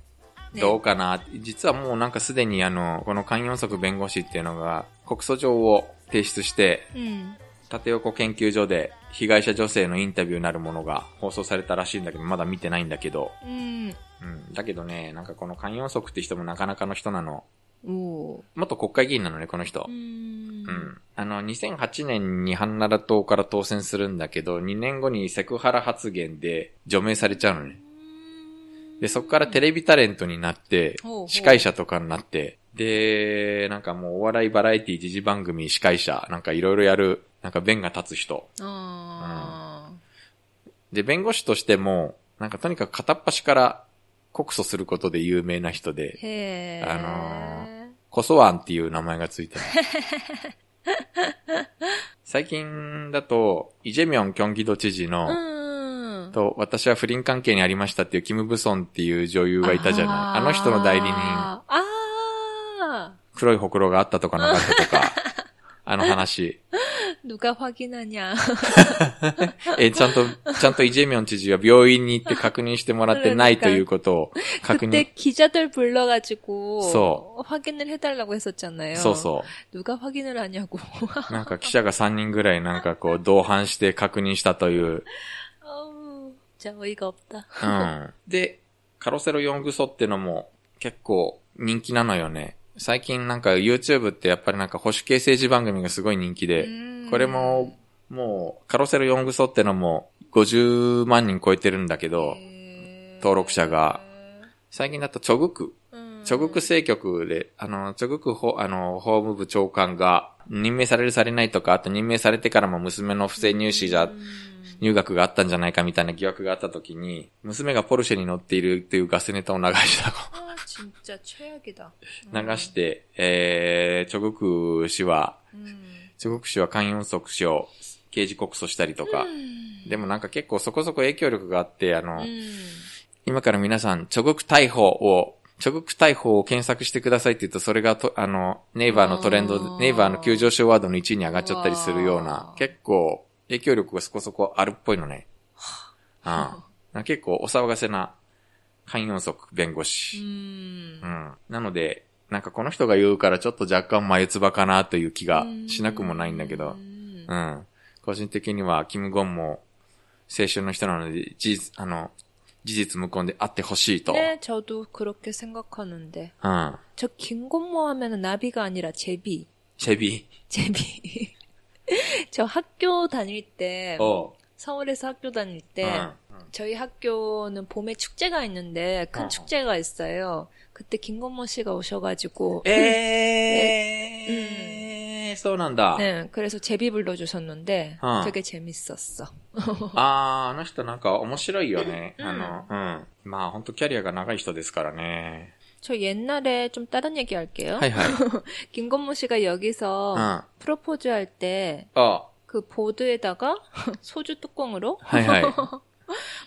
Speaker 2: どうかな、ね、実はもうなんかすでにあの、この関四則弁護士っていうのが、告訴状を提出して、
Speaker 1: うん、
Speaker 2: 縦横研究所で被害者女性のインタビューなるものが放送されたらしいんだけど、まだ見てないんだけど。
Speaker 1: うん。
Speaker 2: うん、だけどね、なんかこの関四則って人もなかなかの人なの。元国会議員なのね、この人。
Speaker 1: うん,、
Speaker 2: うん。あの、2008年にハン良ラ党から当選するんだけど、2年後にセクハラ発言で除名されちゃうのね。で、そこからテレビタレントになって、司会者とかになって、で、なんかもうお笑いバラエティ時事番組司会者、なんかいろいろやる、なんか弁が立つ人、
Speaker 1: うん。
Speaker 2: で、弁護士としても、なんかとにかく片っ端から告訴することで有名な人で、あのー、コソワンっていう名前がついてる。最近だと、イジェミョンキョンギド知事の、
Speaker 1: うん。
Speaker 2: と、私は不倫関係にありましたっていうキム・ブソンっていう女優がいたじゃない。あの人の代理人、
Speaker 1: 아. 아.
Speaker 2: 黒いほくろがあったとかなかったとか、あの話。
Speaker 1: 누가 확인하냐.
Speaker 2: え、ちゃんと、ちゃんとイジェミョン知事は病院に行って確認してもらってないということを確
Speaker 1: 그때
Speaker 2: 認。
Speaker 1: 기자들 불러가지고
Speaker 2: 써.
Speaker 1: 확인을 해달라고 했었잖아요.
Speaker 2: そうそ
Speaker 1: 누가 확인을 하냐고.
Speaker 2: う。なんか記者が3人ぐらいなんかこう同伴して確認したという。
Speaker 1: 어우, 진짜 어이가 없다.
Speaker 2: うん。で、カロセロ4グソってのも結構人気なのよね。最近なんか YouTube ってやっぱりなんか保守系政治番組がすごい人気で、
Speaker 1: 음.
Speaker 2: これも、もう、カロセロ4グソってのも50万人超えてるんだけど、
Speaker 1: 에...
Speaker 2: 登録者が、最近だとチョグク、
Speaker 1: うん
Speaker 2: チョグク政局で、あの、チョグク法、あの、法務部長官が任命されるされないとか、あと任命されてからも娘の不正入試じゃ、 入学があったんじゃないかみたいな疑惑があった時に、娘がポルシェに乗っているっていうガスネタを流した。
Speaker 1: 아 진짜 최악이다.
Speaker 2: 流して、えー、チョグク氏は、
Speaker 1: 음.
Speaker 2: チョグク氏は関四足氏を刑事告訴したりとか、でもなんか結構そこそこ影響力があって、あの、
Speaker 1: 음.
Speaker 2: 今から皆さん、チョグク逮捕を、チョグク逮捕を検索してくださいって言うと、それがと、あの、ネイバーのトレンド
Speaker 1: あー、
Speaker 2: ネイバーの急上昇ワードの1位に上がっちゃったりするよう
Speaker 1: う
Speaker 2: な
Speaker 1: わ、ー
Speaker 2: 結構 影響力がそこそこあるっぽいのね。うん。結構お騒がせな、関四足弁護士。
Speaker 1: 음.
Speaker 2: うん。なので、なんかこの人が言うからちょっと若干眉唾かなという気がしなくもないんだけど、
Speaker 1: 음.
Speaker 2: うん。個人的には、キム・ゴンも、青春の人なので、事実、あの、事実無根であってほしいと。
Speaker 1: 네, 저도 그렇게 생각하는데.
Speaker 2: うん。
Speaker 1: 저 김건모 하면은 나비가 아니라 제비.
Speaker 2: シェビ
Speaker 1: 제비. 저 학교 다닐 때
Speaker 2: 어. 뭐
Speaker 1: 서울에서 학교 다닐 때
Speaker 2: 어.
Speaker 1: 저희 학교는 봄에 축제가 있는데 큰
Speaker 2: 어.
Speaker 1: 축제가 있어요. 그때 김건모 씨가 오셔가지고
Speaker 2: 에, 네. 써난다.
Speaker 1: 네, 그래서 제비 불러주셨는데
Speaker 2: 어.
Speaker 1: 되게 재밌었어.
Speaker 2: 아, あの人なんか面白いよね。あの、うん。まあ、本当キャリアが長い人ですからね。
Speaker 1: 저 옛날에 좀 다른 얘기 할게요.
Speaker 2: はいはい。
Speaker 1: 김건모 씨가 여기서
Speaker 2: うん。あ
Speaker 1: 프로포즈 할 때,
Speaker 2: は
Speaker 1: 그 보드에다가 소주 뚜껑으로
Speaker 2: いはい。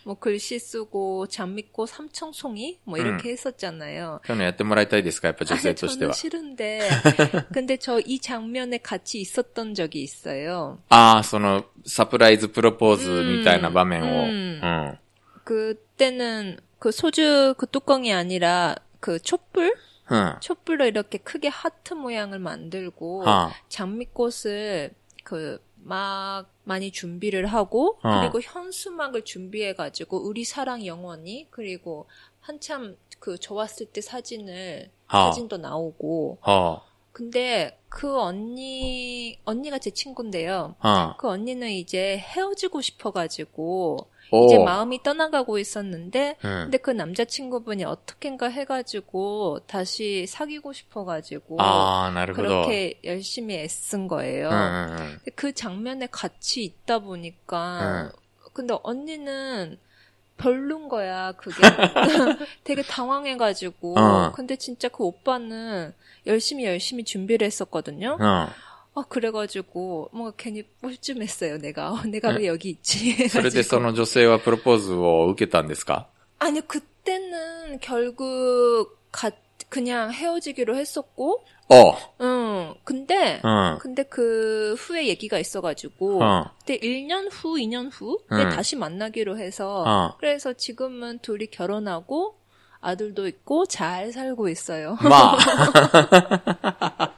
Speaker 1: 뭐 글씨 쓰고 장미꽃 삼청송이 뭐 이렇게 했었잖아요.
Speaker 2: 今日のやってもらいたいですかやっぱ女
Speaker 1: 아니,
Speaker 2: 性として
Speaker 1: 저는
Speaker 2: は。
Speaker 1: 싫은데 근데 저 이 장면에 같이 있었던 적이 있어요.
Speaker 2: あー、その、サプライズプロポーズみたいな場面を。
Speaker 1: う
Speaker 2: うんん。
Speaker 1: 그때는 그 소주 그 뚜껑이 아니라 그 촛불?
Speaker 2: 응.
Speaker 1: 촛불로 이렇게 크게 하트 모양을 만들고
Speaker 2: 어.
Speaker 1: 장미꽃을 그 막 많이 준비를 하고
Speaker 2: 어.
Speaker 1: 그리고 현수막을 준비해 가지고 우리 사랑 영원히 그리고 한참 그 좋았을 때 사진을
Speaker 2: 어.
Speaker 1: 사진도 나오고
Speaker 2: 어.
Speaker 1: 근데 그 언니 언니가 제 친구인데요.
Speaker 2: 어.
Speaker 1: 그 언니는 이제 헤어지고 싶어 가지고
Speaker 2: 오.
Speaker 1: 이제 마음이 떠나가고 있었는데
Speaker 2: 네.
Speaker 1: 근데 그 남자친구분이 어떻게인가 해가지고 다시 사귀고 싶어가지고
Speaker 2: 아,
Speaker 1: 그렇게 열심히 애쓴 거예요.
Speaker 2: 네.
Speaker 1: 그 장면에 같이 있다 보니까 근데 언니는 별론 거야, 그게. 되게 당황해가지고.
Speaker 2: 어.
Speaker 1: 근데 진짜 그 오빠는 열심히 열심히 준비를 했었거든요.
Speaker 2: 어. ん。
Speaker 1: 아 그래가지고 뭔가 괜히 뻘쭘했어요 내가 어, 내가 왜 여기 있지?
Speaker 2: それで
Speaker 1: 해가지고.
Speaker 2: その女性はプロポーズを受けたんですか
Speaker 1: 아니 그때는 결국 가, 그냥 헤어지기로 했었고,
Speaker 2: おう。
Speaker 1: 응. 근데
Speaker 2: うん。
Speaker 1: 근데 그 후에 얘기가 있어가지고
Speaker 2: 어.
Speaker 1: 그때 1년 후, 2년 후에
Speaker 2: 응.
Speaker 1: 다시 만나기로 해서
Speaker 2: 어.
Speaker 1: 그래서 지금은 둘이 결혼하고 아들도 있고 잘 살고 있어요.
Speaker 2: ま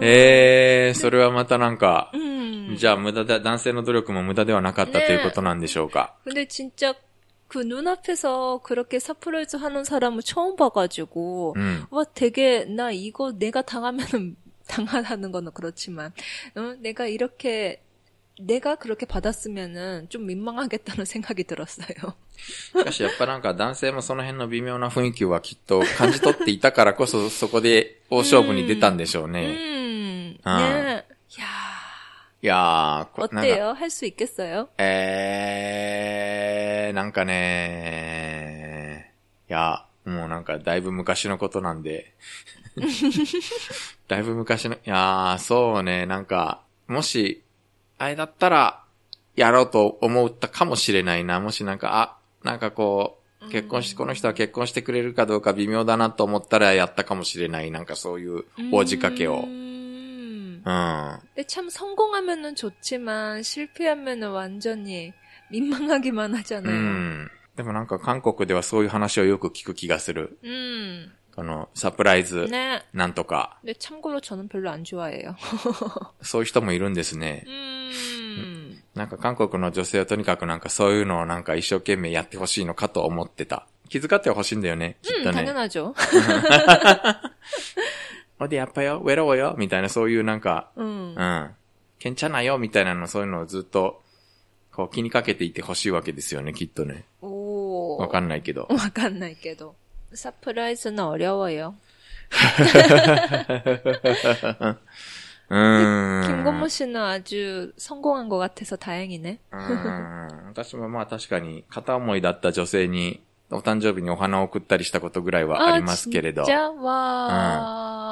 Speaker 2: あ。えー、それはまたなんか、
Speaker 1: 음.
Speaker 2: じゃあ無駄だ、男性の努力も無駄ではなかった
Speaker 1: ね
Speaker 2: ということなんでしょうか。
Speaker 1: 근데 진짜 그 눈앞에서 그렇게 서프라이즈 하는 사람을 처음 봐가지고
Speaker 2: うん。
Speaker 1: 와 되게 나 이거 내가 당하면은 당하다는 거는 그렇지만 어? 내가 이렇게 내가 그렇게 받았으면은 좀 민망하겠다는 생각이 들었어요.
Speaker 2: しかしやっぱなんか男性もその辺の微妙な雰囲気はきっと感じ取っていたからこそそこで大勝負に出たんでしょうね。
Speaker 1: 음,
Speaker 2: 아.
Speaker 1: 네. 야, 어때 요? 할 수 있겠어 요?
Speaker 2: 에, なんかね、 야, もうなんかだいぶ昔のことなんでだいぶ昔の、いやー、そうね、なんか、もし、あれだったら、やろうと思ったかもしれないな。もしなんか、あ、なんかこう、結婚し、この人は結婚してくれるかどうか微妙だなと思ったらやったかもしれない。なんかそういう、応じかけを。
Speaker 1: 음.
Speaker 2: うん。
Speaker 1: 근데 참 성공하면은 좋지만 실패하면은 완전히 민망하기만
Speaker 2: う
Speaker 1: 하잖아요.
Speaker 2: ん。でもなんか韓国ではそういう話をよく聞く気がする。
Speaker 1: 음.
Speaker 2: このサプライズ
Speaker 1: 네.
Speaker 2: なんとか。
Speaker 1: 근데 참고로 저는 별로 안 좋아해요.
Speaker 2: そういう人もいるんですね。
Speaker 1: 음.
Speaker 2: なんか韓国の女性はとにかくなんかそういうのをなんか一生懸命やってほしいのかと思ってた。気遣ってほしいんだよね。きっ
Speaker 1: 음,
Speaker 2: とね。
Speaker 1: 당연하죠.
Speaker 2: おでやっぱよ、ウェローよ、みたいなそういうなんか、
Speaker 1: うん。
Speaker 2: うん。けんちゃなよ、みたいなの、そういうのをずっと、こう気にかけていてほしいわけですよね、きっとね。
Speaker 1: おー
Speaker 2: わかんないけど。
Speaker 1: わかんないけど。サプライズのお料は
Speaker 2: 려うん。
Speaker 1: キンゴムシの味성공한것같아서다행이
Speaker 2: ん私もまあ確かに片思いだった女性にお誕生日にお花を送ったりしたことぐらいはありますけれど。
Speaker 1: じゃあ、わー。うん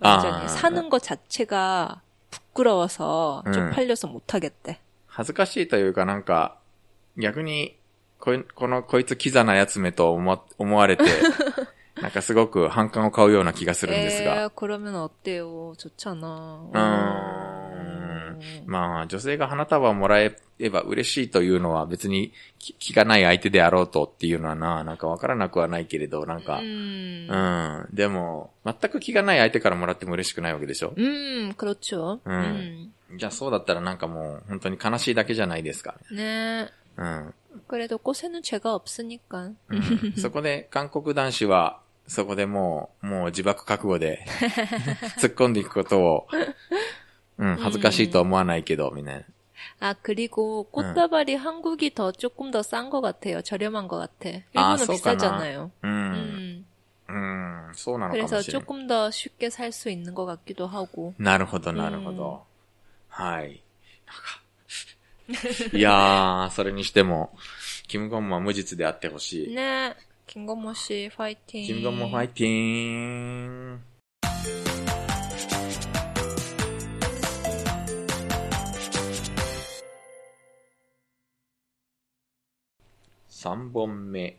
Speaker 1: 완전히
Speaker 2: 아.
Speaker 1: 사는 것 자체가 부끄러워서
Speaker 2: 응.
Speaker 1: 쪽팔려서 못하겠대.
Speaker 2: 恥ずかしいというかなんか、逆に、こいこの、こいつキザなやつめと思思われて、なんかすごく反感を買うような気がするんですが。
Speaker 1: 에, 그러면 어때요? 좋잖아.
Speaker 2: うーん。 まあ、女性が花束をもらえば嬉しいというのは別に気気がない相手であろうとっていうのはな、なんかわからなくはないけれど、なんか、
Speaker 1: 음.
Speaker 2: うん。でも、全く気がない相手からもらっても嬉しくないわけでしょ
Speaker 1: 음, 그렇죠.
Speaker 2: 응.
Speaker 1: 음.
Speaker 2: じゃあそうだったらなんかもう本当に悲しいだけじゃないですか。
Speaker 1: 네.
Speaker 2: うん。
Speaker 1: 그래도 꽃에는 죄가 없으니까.
Speaker 2: うんそこで韓国男子は、そこでもう、もう自爆覚悟で突っ込んでいくことを、 うん、恥ずかしいとは思わないけど、みたいな。
Speaker 1: 아, 그리고 꽃다발이 한국이 더 조금 더 싼 것 같아요. 저렴한 것 같아. 일본은
Speaker 2: 아, 쏘까나.
Speaker 1: 비싸잖아요.
Speaker 2: うん。
Speaker 1: 음.
Speaker 2: うん、そうなのかも
Speaker 1: 그래서
Speaker 2: しれない。
Speaker 1: 조금 더 쉽게 살 수 있는 것 같기도 하고.
Speaker 2: なるほど、なるほど。はい。なんか、いやー、それにしても、キム・ゴンモは無実であってほしい。
Speaker 1: 네. 김건모 씨 파이팅.
Speaker 2: キム・ゴンモファイティーン。 3本目。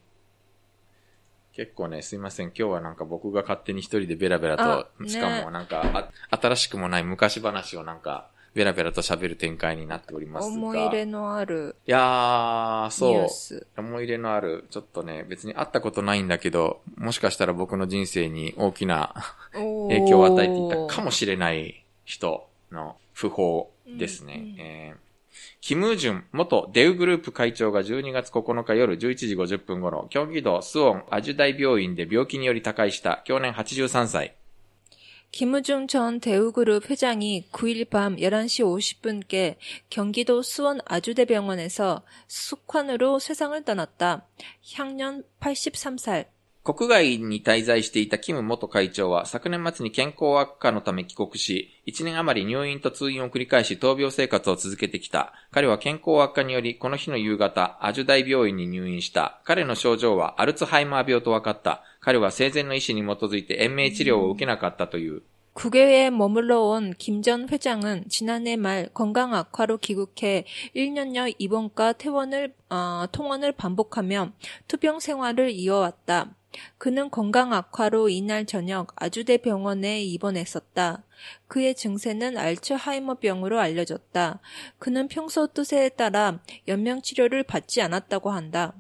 Speaker 2: 結構ね、すいません。今日はなんか僕が勝手に一人でベラベラ
Speaker 1: あ
Speaker 2: と、
Speaker 1: ね
Speaker 2: しかもなんかあ、新しくもない昔話をなんか、ベラベラと喋る展開になっておりますが。
Speaker 1: 思い入れのある
Speaker 2: いやー、
Speaker 1: ニ
Speaker 2: そう。思い入れのある、ちょっとね、別に会ったことないんだけど、もしかしたら僕の人生に大きな影響を与えていたかもしれない人の訃報ですね。
Speaker 1: うんうん
Speaker 2: えーキム・ジュン元デウグループ会長が12月9日夜11時50分頃、京畿道スオンアジュ大病院で病気により他界した、去年83歳。
Speaker 1: 김우중 전 대우그룹 회장이 9일 밤 11시 50분께 경기도 수원 아주대병원에서 숙환으로 세상을 떠났다. 향년 83살.
Speaker 2: 国外に滞在していたキム元会長は昨年末に健康悪化のため帰国し、1年余り入院と通院を繰り返し闘病生活を続けてきた。彼は健康悪化によりこの日の夕方、アジュ大病院に入院した。彼の症状はアルツハイマー病と分かった。彼は生前の意思に基づいて延命治療を受けなかったという。
Speaker 1: 국외에 머물러 온 김 전 회장은 지난해 말 건강 악화로 귀국해 1년여 입원과 퇴원을, 어, 통원을 반복하며 투병 생활을 이어왔다. 그는 건강 악화로 이날 저녁 아주대 병원에 입원했었다. 그의 증세는 알츠하이머병으로 알려졌다. 그는 평소 뜻에 따라 연명 치료를 받지 않았다고 한다.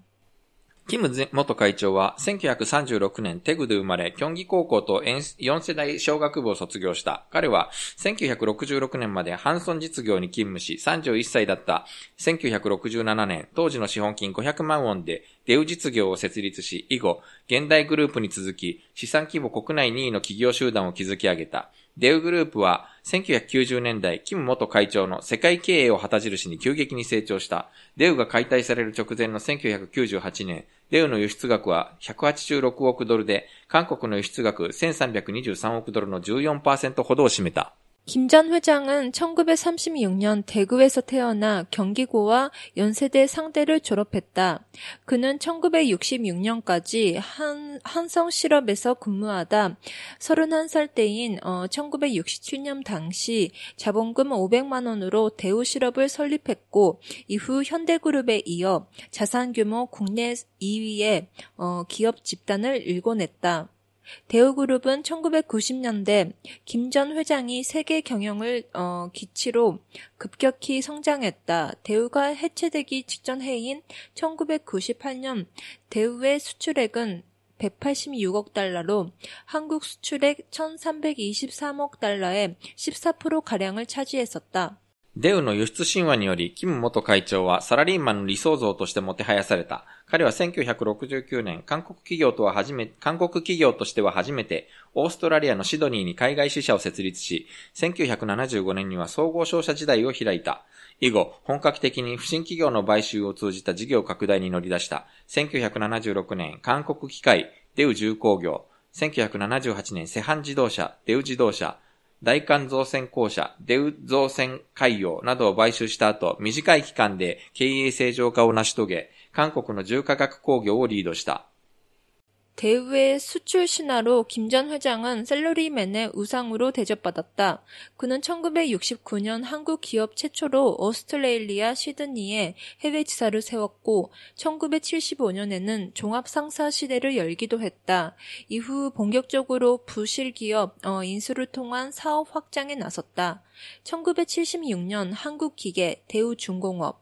Speaker 2: キム元会長は1936年テグで生まれ、京畿高校と4世代小学部を卒業した。彼は1966年までハンソン実業に勤務し、31歳だった1967年、当時の資本金500万ウォンでデウ実業を設立し、以後、現代グループに続き、資産規模国内2位の企業集団を築き上げた。デウグループは1990年代、キム元会長の世界経営を旗印に急激に成長した。デウが解体される直前の1998年、デウの輸出額は186億ドルで、韓国の輸出額1323億ドルの14%ほどを占めた。
Speaker 1: 김 전 회장은 1936년 대구에서 태어나 경기고와 연세대 상대를 졸업했다. 그는 1966년까지 한, 한성실업에서 근무하다 31살 때인 어, 1967년 당시 자본금 500만 원으로 대우실업을 설립했고 이후 현대그룹에 이어 자산규모 국내 2위의 어, 기업 집단을 일궈냈다. 대우그룹은 1990년대 김 전 회장이 세계 경영을 어, 기치로 급격히 성장했다. 대우가 해체되기 직전 해인 1998년 대우의 수출액은 186억 달러로 한국 수출액 1323억 달러의 14%가량을 차지했었다.
Speaker 2: デウの輸出神話により、キム元会長はサラリーマンの理想像としてもてはやされた。彼は1969年、韓国企業とは初め、韓国企業としては初めて、オーストラリアのシドニーに海外支社を設立し、1975年には総合商社時代を開いた。以後、本格的に不審企業の買収を通じた事業拡大に乗り出した。1976年、韓国機械、デウ重工業。1978年、セハン自動車、デウ自動車。大韓造船公社、デウ造船海洋などを買収した後、短い期間で経営正常化を成し遂げ、韓国の重化学工業をリードした。
Speaker 1: 대우의 수출 신화로 김 전 회장은 셀러리맨의 우상으로 대접받았다. 그는 1969년 한국 기업 최초로 오스트레일리아 시드니에 해외 지사를 세웠고 1975년에는 종합 상사 시대를 열기도 했다. 이후 본격적으로 부실 기업 어, 인수를 통한 사업 확장에 나섰다. 1976년 한국기계, 대우중공업,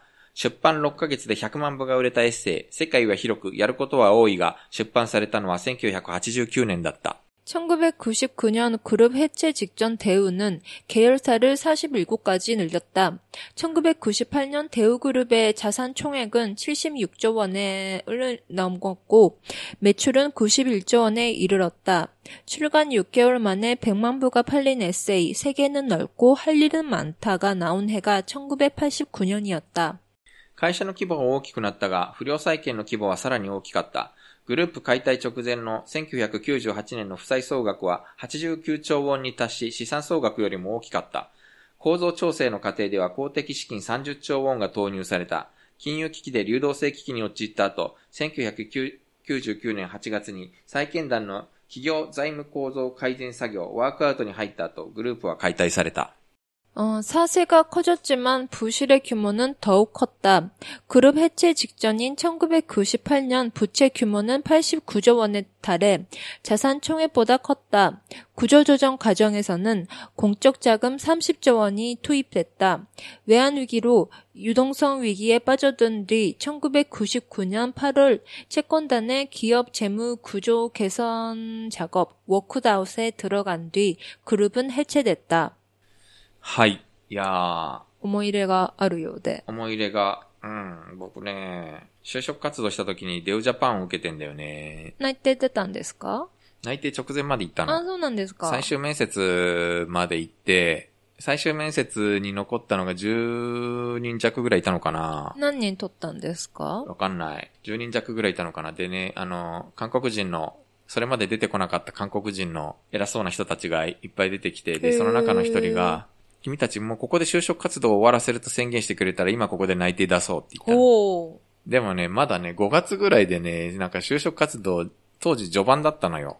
Speaker 2: 出版6ヶ月で100万部が売れたエッセイ、世界は広く、やることは多いが、出版されたのは1989年だった。
Speaker 1: 1999년 그룹 해체 직전 대우는 계열사를 47곳까지 늘렸다. 1998년 대우그룹의 자산 총액은 76조 원을 넘었고 매출은 91조 원에 이르렀다. 출간 6개월 만에 100만 부가 팔린 에세이 세계는 넓고 할 일은 많다가 나온 해가 1989년이었다.
Speaker 2: 会社の規模が大きくなったが、不良債権の規模はさらに大きかった。グループ解体直前の1998年の負債総額は89兆ウォンに達し、資産総額よりも大きかった。構造調整の過程では公的資金30兆ウォンが投入された。金融危機で流動性危機に陥った後、1999年8月に再建団の企業財務構造改善作業、ワークアウトに入った後、グループは解体された。
Speaker 1: 어, 사세가 커졌지만 부실의 규모는 더욱 컸다. 그룹 해체 직전인 1998년 부채 규모는 89조 원에 달해 자산 총액보다 컸다. 구조조정 과정에서는 공적 자금 30조 원이 투입됐다. 외환 위기로 유동성 위기에 빠져든 뒤 1999년 8월 채권단의 기업 재무 구조 개선 작업 워크다웃에 들어간 뒤 그룹은 해체됐다.
Speaker 2: はい。いやー。
Speaker 1: 思い入れがあるようで。
Speaker 2: 思い入れが、うん、僕ね、就職活動した時にデウジャパンを受けてんだよね。
Speaker 1: 内定出たんですか？
Speaker 2: 内定直前まで行ったの。
Speaker 1: あ、そうなんですか。
Speaker 2: 最終面接まで行って、最終面接に残ったのが10人弱ぐらいいたのかな
Speaker 1: 何人取ったんですか？
Speaker 2: わかんない。10人弱ぐらいいたのかなでね、あの、韓国人の、それまで出てこなかった韓国人の偉そうな人たちがいっぱい出てきて、で、その中の一人が、君たちもうここで就職活動を終わらせると宣言してくれたら今ここで内定出そうって言ったの。でもね、まだね、5月ぐらいでね、なんか就職活動、当時序盤だったのよ。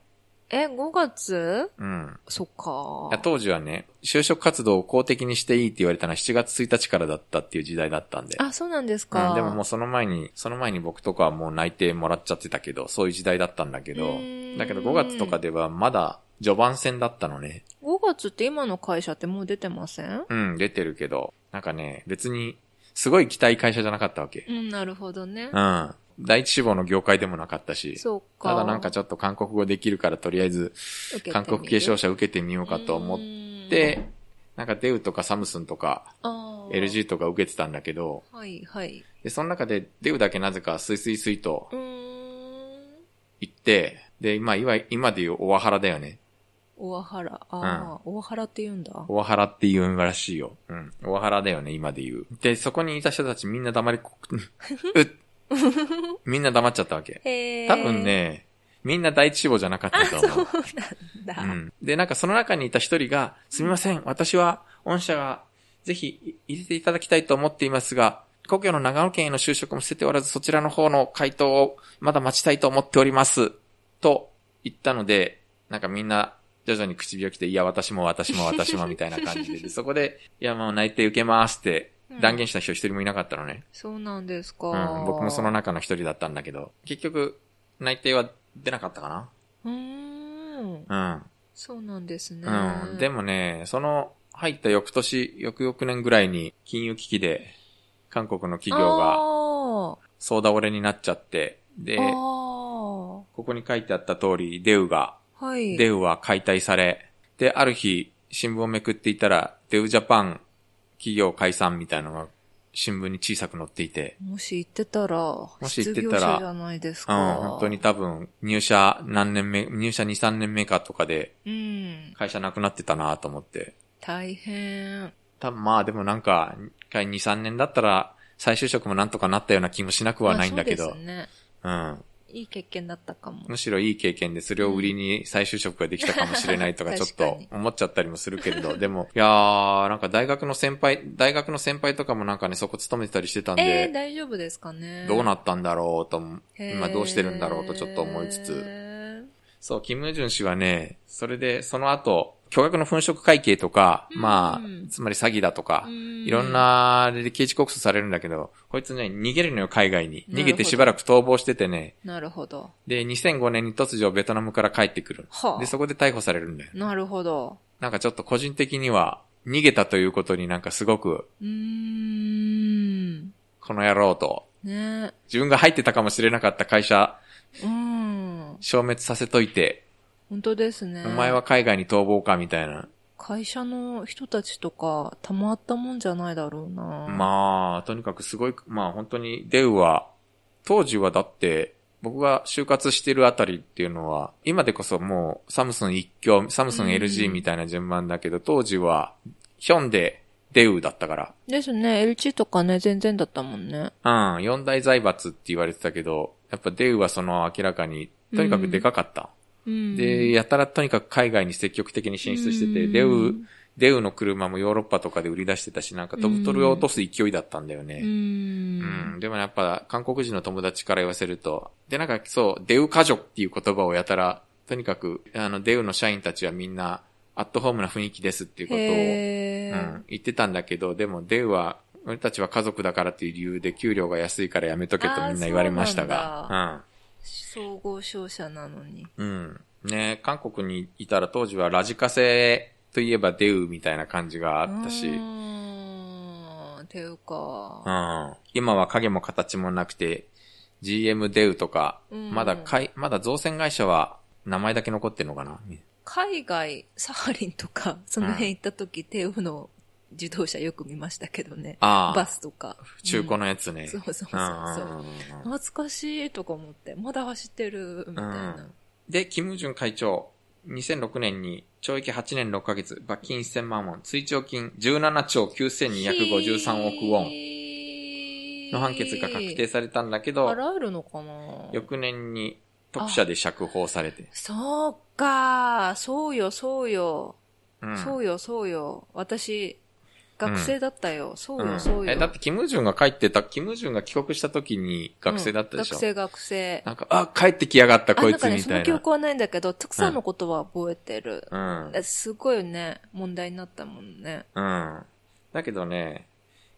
Speaker 1: え、5月？
Speaker 2: うん。
Speaker 1: そっか。
Speaker 2: 当時はね、就職活動を公的にしていいって言われたのは7月1日からだったっていう時代だったんで。
Speaker 1: あ、そうなんですか。
Speaker 2: うん、でももうその前に、その前に僕とかはもう内定もらっちゃってたけど、そういう時代だったんだけど、だけど5月とかではまだ序盤戦だったのね。
Speaker 1: 5月って今の会社ってもう出てません？
Speaker 2: うん、出てるけど、なんかね、別に、すごい期待会社じゃなかったわけ。
Speaker 1: うん、なるほどね。
Speaker 2: うん。第一志望の業界でもなかったし。
Speaker 1: そうか。
Speaker 2: ただなんかちょっと韓国語できるからとりあえず、韓国継承者受けてみようかと思って、なんかデウとかサムスンとか、LG とか受けてたんだけど、
Speaker 1: はいはい。
Speaker 2: で、その中でデウだけなぜかスイスイスイと、行って、で、今、今で言うオワハラだよね。
Speaker 1: オワハラ。ああ、うん、オワハラって言うんだ。
Speaker 2: オワハラって言うらしいよ。うん。オワハラだよね、今で言う。で、そこにいた人たちみんな黙りこ、うみんな黙っちゃったわけ。
Speaker 1: へ
Speaker 2: 多分ね、みんな第一志望じゃなかったと
Speaker 1: 思う。そうなんだ。う
Speaker 2: ん。で、なんかその中にいた一人が、すみません、私は、御社が、ぜひ入れていただきたいと思っていますが、故郷の長野県への就職も捨てておらず、そちらの方の回答をまだ待ちたいと思っております。と行ったので、なんかみんな徐々に口をきて、いや、私も私も私もみたいな感じで、でそこで、いや、もう内定受けますって断言した人一人もいなかったのね。
Speaker 1: そうなんですか。
Speaker 2: うん、僕もその中の一人だったんだけど、結局、内定は出なかったかな。
Speaker 1: うーん。
Speaker 2: うん。
Speaker 1: そうなんですね。
Speaker 2: うん。でもね、その入った翌年、翌々年ぐらいに金融危機で、韓国の企業が
Speaker 1: あ
Speaker 2: 総倒れになっちゃって、で、ここに書いてあった通り、デウが、
Speaker 1: ー。はい。
Speaker 2: デウは解体され、で、ある日、新聞をめくっていたら、デウジャパン企業解散みたいなのが新聞に小さく載っていて、
Speaker 1: もし行ってたら、も
Speaker 2: し行ってたら
Speaker 1: じゃないです
Speaker 2: うん、
Speaker 1: か。
Speaker 2: 本当に多分、入社何年目、入社2、3年目かとかで、
Speaker 1: うん。
Speaker 2: 会社なくなってたなと思って。
Speaker 1: 大変。
Speaker 2: 多分まあでもなんか、2、3年だったら、再就職もなんとかなったような気もしなくはないんだけど、
Speaker 1: まあそうですね。
Speaker 2: うん。
Speaker 1: いい経験だったかも。
Speaker 2: むしろいい経験でそれを売りに再就職ができたかもしれないとかちょっと思っちゃったりもするけれど、でも、いやー、なんか大学の先輩、大学の先輩とかもなんかね、そこ勤めてたりしてたん
Speaker 1: えー、
Speaker 2: で、
Speaker 1: 大丈夫ですかね。
Speaker 2: どうなったんだろうと今どうしてるんだろうとちょっと思いつつ、そう、キム・ジュン氏はね、それでその後、巨額の粉飾会計とか、
Speaker 1: うん
Speaker 2: まあ、つまり詐欺だとか、
Speaker 1: い
Speaker 2: いろん、な、あれで刑事告訴されるんだけど、こいつね、逃げるのよ、海外に。逃げてしばらく逃亡しててね、
Speaker 1: なるほど。
Speaker 2: で、2005年に突如ベトナムから帰ってくる。
Speaker 1: はあ
Speaker 2: で、そこで逮捕されるんだよ。
Speaker 1: なるほど。
Speaker 2: なんかちょっと個人的には、逃げたということになんかすごく、
Speaker 1: うーん。
Speaker 2: この野郎と、
Speaker 1: ね
Speaker 2: 自分が入ってたかもしれなかった会社、
Speaker 1: うん。
Speaker 2: 消滅させといて、
Speaker 1: 本当ですね。
Speaker 2: お前は海外に逃亡かみたいな。
Speaker 1: 会社の人たちとか、たまったもんじゃないだろうな。
Speaker 2: まあ、とにかくすごい、まあ本当にデウは、当時はだって、僕が就活してるあたりっていうのは、今でこそもうサムスン一強、サムスン LG みたいな順番だけど、当時は、ヒョンでデウだったから。
Speaker 1: ですね。LG とかね、全然だったもんね。
Speaker 2: うん、四大財閥って言われてたけど、やっぱデウはその明らかに、とにかくでかかった。
Speaker 1: うん。
Speaker 2: で、やたらとにかく海外に積極的に進出してて、
Speaker 1: うん。
Speaker 2: デウ、デウの車もヨーロッパとかで売り出してたし、なんか飛ぶ鳥を落とす勢いだったんだよね。
Speaker 1: う。
Speaker 2: うん。ん。でもやっぱ、韓国人の友達から言わせると、で、なんかそう、デウ家族っていう言葉をやたら、とにかく、あの、デウの社員たちはみんな、アットホームな雰囲気ですっていうことを、うん、言ってたんだけど、でもデウは、俺たちは家族だからっていう理由で給料が安いからやめとけとみんな言われましたが、
Speaker 1: 総合商社なのに。
Speaker 2: うん。うん。ね韓国にいたら当時はラジカセといえばデウみたいな感じがあったし、
Speaker 1: うーん。ていう
Speaker 2: う
Speaker 1: か。
Speaker 2: ん。今は影も形もなくて、GM デウとか、
Speaker 1: うん
Speaker 2: まだかい、まだ造船会社は名前だけ残ってんのかな？
Speaker 1: 海外、サハリンとか、その辺行った時、テウの自動車よく見ましたけどね。
Speaker 2: ああ。
Speaker 1: バスとか。
Speaker 2: 中古のやつね。
Speaker 1: そうそうそうそう。
Speaker 2: うんう
Speaker 1: 懐かしいとか思って、まだ走ってる、みたいな。
Speaker 2: で、キム・ジュン会長、2006年に懲役8年6ヶ月、罰金1000万ウォン、追徴金17兆9253億ウォン。の判決が確定されたんだけど、
Speaker 1: 払えるのかな？
Speaker 2: 翌年に特赦で釈放されて。
Speaker 1: そうか、そうよ、そうよ、
Speaker 2: うん。
Speaker 1: そうよ、そうよ。私、学生だったよ。そうよ、
Speaker 2: うん
Speaker 1: そうよ。
Speaker 2: え、だってキム・ジュンが帰ってた、キム・ジュンが帰国した時に学生だったでしょ、
Speaker 1: うん学生、学生。
Speaker 2: なんか、あ、帰ってきやがったこいつ
Speaker 1: あなんかね、そ
Speaker 2: みたいな。
Speaker 1: の記憶はないんだけど、たくさんのことは覚えてる。
Speaker 2: うん。
Speaker 1: すごいね、問題になったもんね。
Speaker 2: うん。だけどね、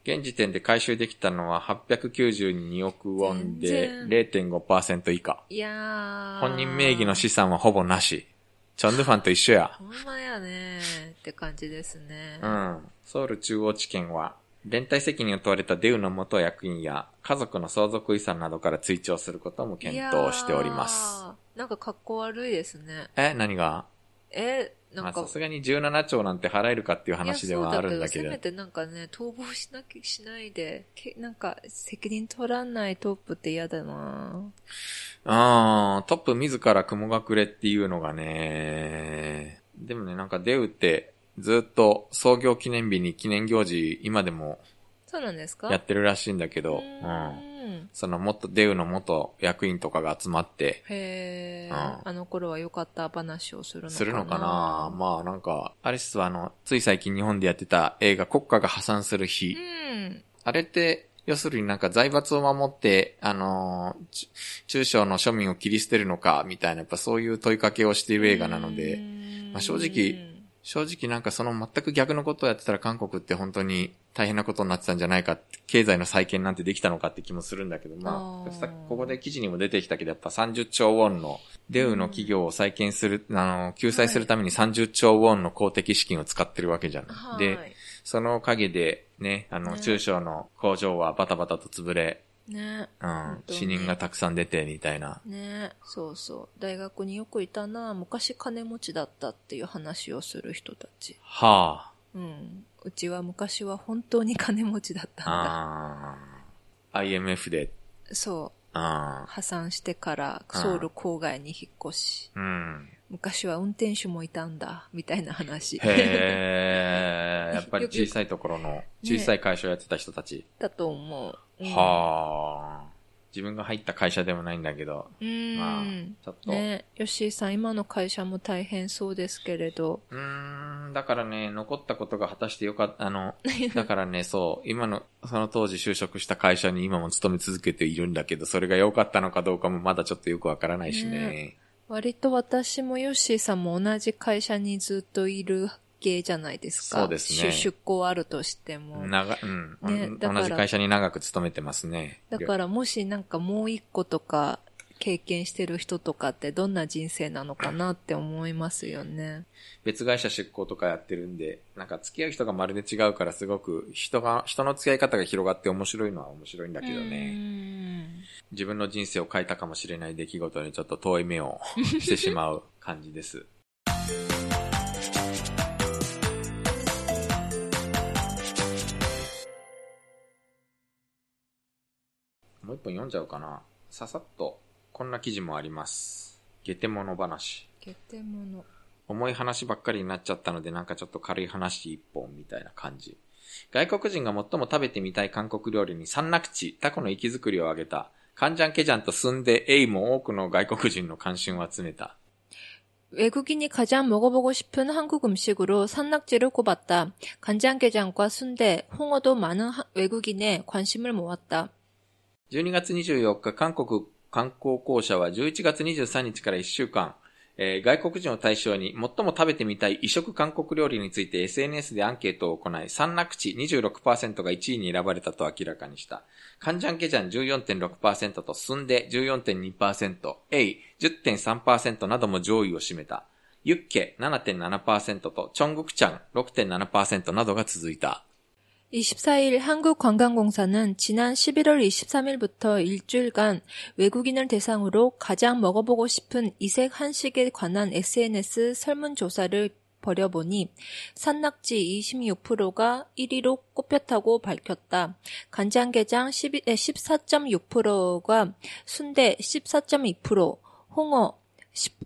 Speaker 2: 現時点で回収できたのは892億ウォンで
Speaker 1: 全
Speaker 2: 0.5%以下。
Speaker 1: いやー。
Speaker 2: 本人名義の資産はほぼなし。チョンドゥファンと一緒や。
Speaker 1: ほんまやねって感じですね。
Speaker 2: うん。ソウル中央地検は、連帯責任を問われたデウの元役員や家族の相続遺産などから追徴することも検討しております。
Speaker 1: なんか格好悪いですね。
Speaker 2: え、何が？
Speaker 1: え、なんか。
Speaker 2: まあさすがに17兆なんて払えるかっていう話ではあるんだけど。
Speaker 1: いやそうだけど、せめてなんかね、逃亡しなきゃしないで、けなんか責任取らないトップって嫌だな
Speaker 2: あートップ自ら雲隠れっていうのがね、でもね、なんかデウってずっと創業記念日に記念行事今でも
Speaker 1: そうなんですか？
Speaker 2: やってるらしいんだけど、
Speaker 1: う
Speaker 2: うん。その元、デウの元役員とかが集まって、
Speaker 1: へー、
Speaker 2: うん。
Speaker 1: あの頃は良かった話をするのかな。
Speaker 2: するのかな。まあなんか、あれっすわ、あの、つい最近日本でやってた映画国家が破産する日。
Speaker 1: うん。
Speaker 2: あれって、要するになんか財閥を守って、あのーち中小の庶民を切り捨てるのか、みたいな、やっぱそういう問いかけをしている映画なので、まあ正直正直なんかその全く逆のことをやってたら韓国って本当に大変なことになってたんじゃないか経済の再建なんてできたのかって気もするんだけど、ま
Speaker 1: あ
Speaker 2: ここで記事にも出てきたけど、やっぱ30兆ウォンの、デウの企業を再建する、あの、救済するために30兆ウォンの公的資金を使ってるわけじゃない。
Speaker 1: はい。
Speaker 2: で、そのおかげで、ね、あの、
Speaker 1: ね
Speaker 2: 中小の工場はバタバタと潰れ、
Speaker 1: ね。
Speaker 2: うん、死人がたくさん出て、みたいな。
Speaker 1: ねそうそう。大学によくいたな、昔金持ちだったっていう話をする人たち。
Speaker 2: は
Speaker 1: うん。うちは昔は本当に金持ちだった
Speaker 2: あ。
Speaker 1: んだ。
Speaker 2: IMF で、
Speaker 1: そう。破産してからソウル郊外に引っ越し、
Speaker 2: うん。
Speaker 1: 昔は運転手もいたんだ、みたいな話。
Speaker 2: へえ、やっぱり小さいところの、小さい会社をやってた人たち。
Speaker 1: だと思う。うん
Speaker 2: はあ。自分が入った会社でもないんだけど、
Speaker 1: うーん。
Speaker 2: まあ、ちょっと。
Speaker 1: ね吉井さん、今の会社も大変そうですけれど。
Speaker 2: うーん、だからね、残ったことが果たしてよかった、あの、だからね、そう、今の、その当時就職した会社に今も勤め続けているんだけど、それが良かったのかどうかもまだちょっとよくわからないしね。
Speaker 1: ね割と私もヨッシーさんも同じ会社にずっといる系じゃないですか。
Speaker 2: そうですね
Speaker 1: 出出向あるとしても。
Speaker 2: 長、うん、うん
Speaker 1: ね
Speaker 2: 同じ会社に長く勤めてますね。
Speaker 1: だからもしなんかもう一個とか経験してる人とかってどんな人生なのかなって思いますよね。
Speaker 2: 別会社出向とかやってるんで、なんか付き合う人がまるで違うからすごく人が、人の付き合い方が広がって面白いのは面白いんだけど
Speaker 1: う
Speaker 2: ね。
Speaker 1: ん
Speaker 2: 自分の人生を変えたかもしれない出来事にちょっと遠い目を してしまう感じです。本読んじゃおうかな。ささっと、こんな記事もあります。ゲテモノ話。
Speaker 1: ゲテモノ。
Speaker 2: 重い話ばっかりになっちゃったので、なんかちょっと軽い話一本みたいな感じ。外国人が最も食べてみたい韓国料理に三楽地、タコの息作りを挙げた。カンジャンケジャンとスンデ、エイも多くの外国人の関心を集めた。
Speaker 1: 외국인이 가장 먹어보고 싶은 한국 음식으로 산낙지를 꼽았다. 간장게장과 순대, 홍어도 많은 하- 외국인의 관심을 모았다.
Speaker 2: 12月24日、韓国観光公社は11月23日から1週間、えー外国人を対象に最も食べてみたい異色韓国料理について SNS でアンケートを行い、三楽地26%が1位に選ばれたと明らかにした。カンジャンケジャン14.6%とスンデ14.2%、エイ10.3%なども上位を占めた。ユッケ7.7%とチョングクチャン6.7%などが続いた。
Speaker 1: 24일 한국관광공사는 지난 11월 23일부터 일주일간 외국인을 대상으로 가장 먹어보고 싶은 이색 한식에 관한 SNS 설문조사를 벌여보니 산낙지 26%가 1위로 꼽혔다고 밝혔다. 간장게장 14.6%가 순대 14.2%, 홍어 10, 어,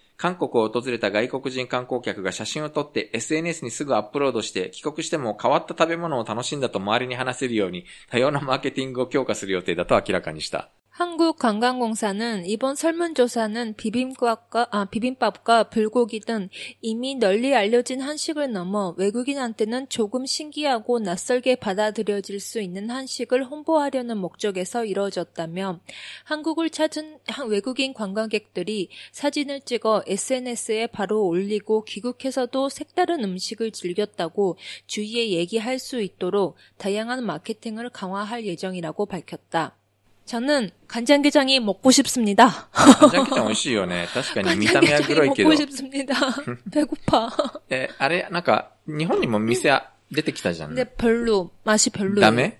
Speaker 2: 韓国を訪れた外国人観光客が写真を撮って SNS にすぐアップロードして帰国しても変わった食べ物を楽しんだと周りに話せるように多様なマーケティングを強化する予定だと明らかにした。
Speaker 1: 한국관광공사는 이번 설문조사는 비빔밥과, 아, 비빔밥과 불고기 등 이미 널리 알려진 한식을 넘어 외국인한테는 조금 신기하고 낯설게 받아들여질 수 있는 한식을 홍보하려는 목적에서 이루어졌다며 한국을 찾은 한- 외국인 관광객들이 사진을 찍어 SNS에 바로 올리고 귀국해서도 색다른 음식을 즐겼다고 주위에 얘기할 수 있도록 다양한 마케팅을 강화할 예정이라고 밝혔다. 저는 간장게장이 먹고 싶습니다.
Speaker 2: カンジャンケジャン美味しいよね。確かに見た目はグロいけど
Speaker 1: 먹고 。 싶습니다. 배고파.
Speaker 2: え、あれ、なんか、日本にも店出てきたじゃん。
Speaker 1: 근데 별로 맛이 별로.
Speaker 2: ダメ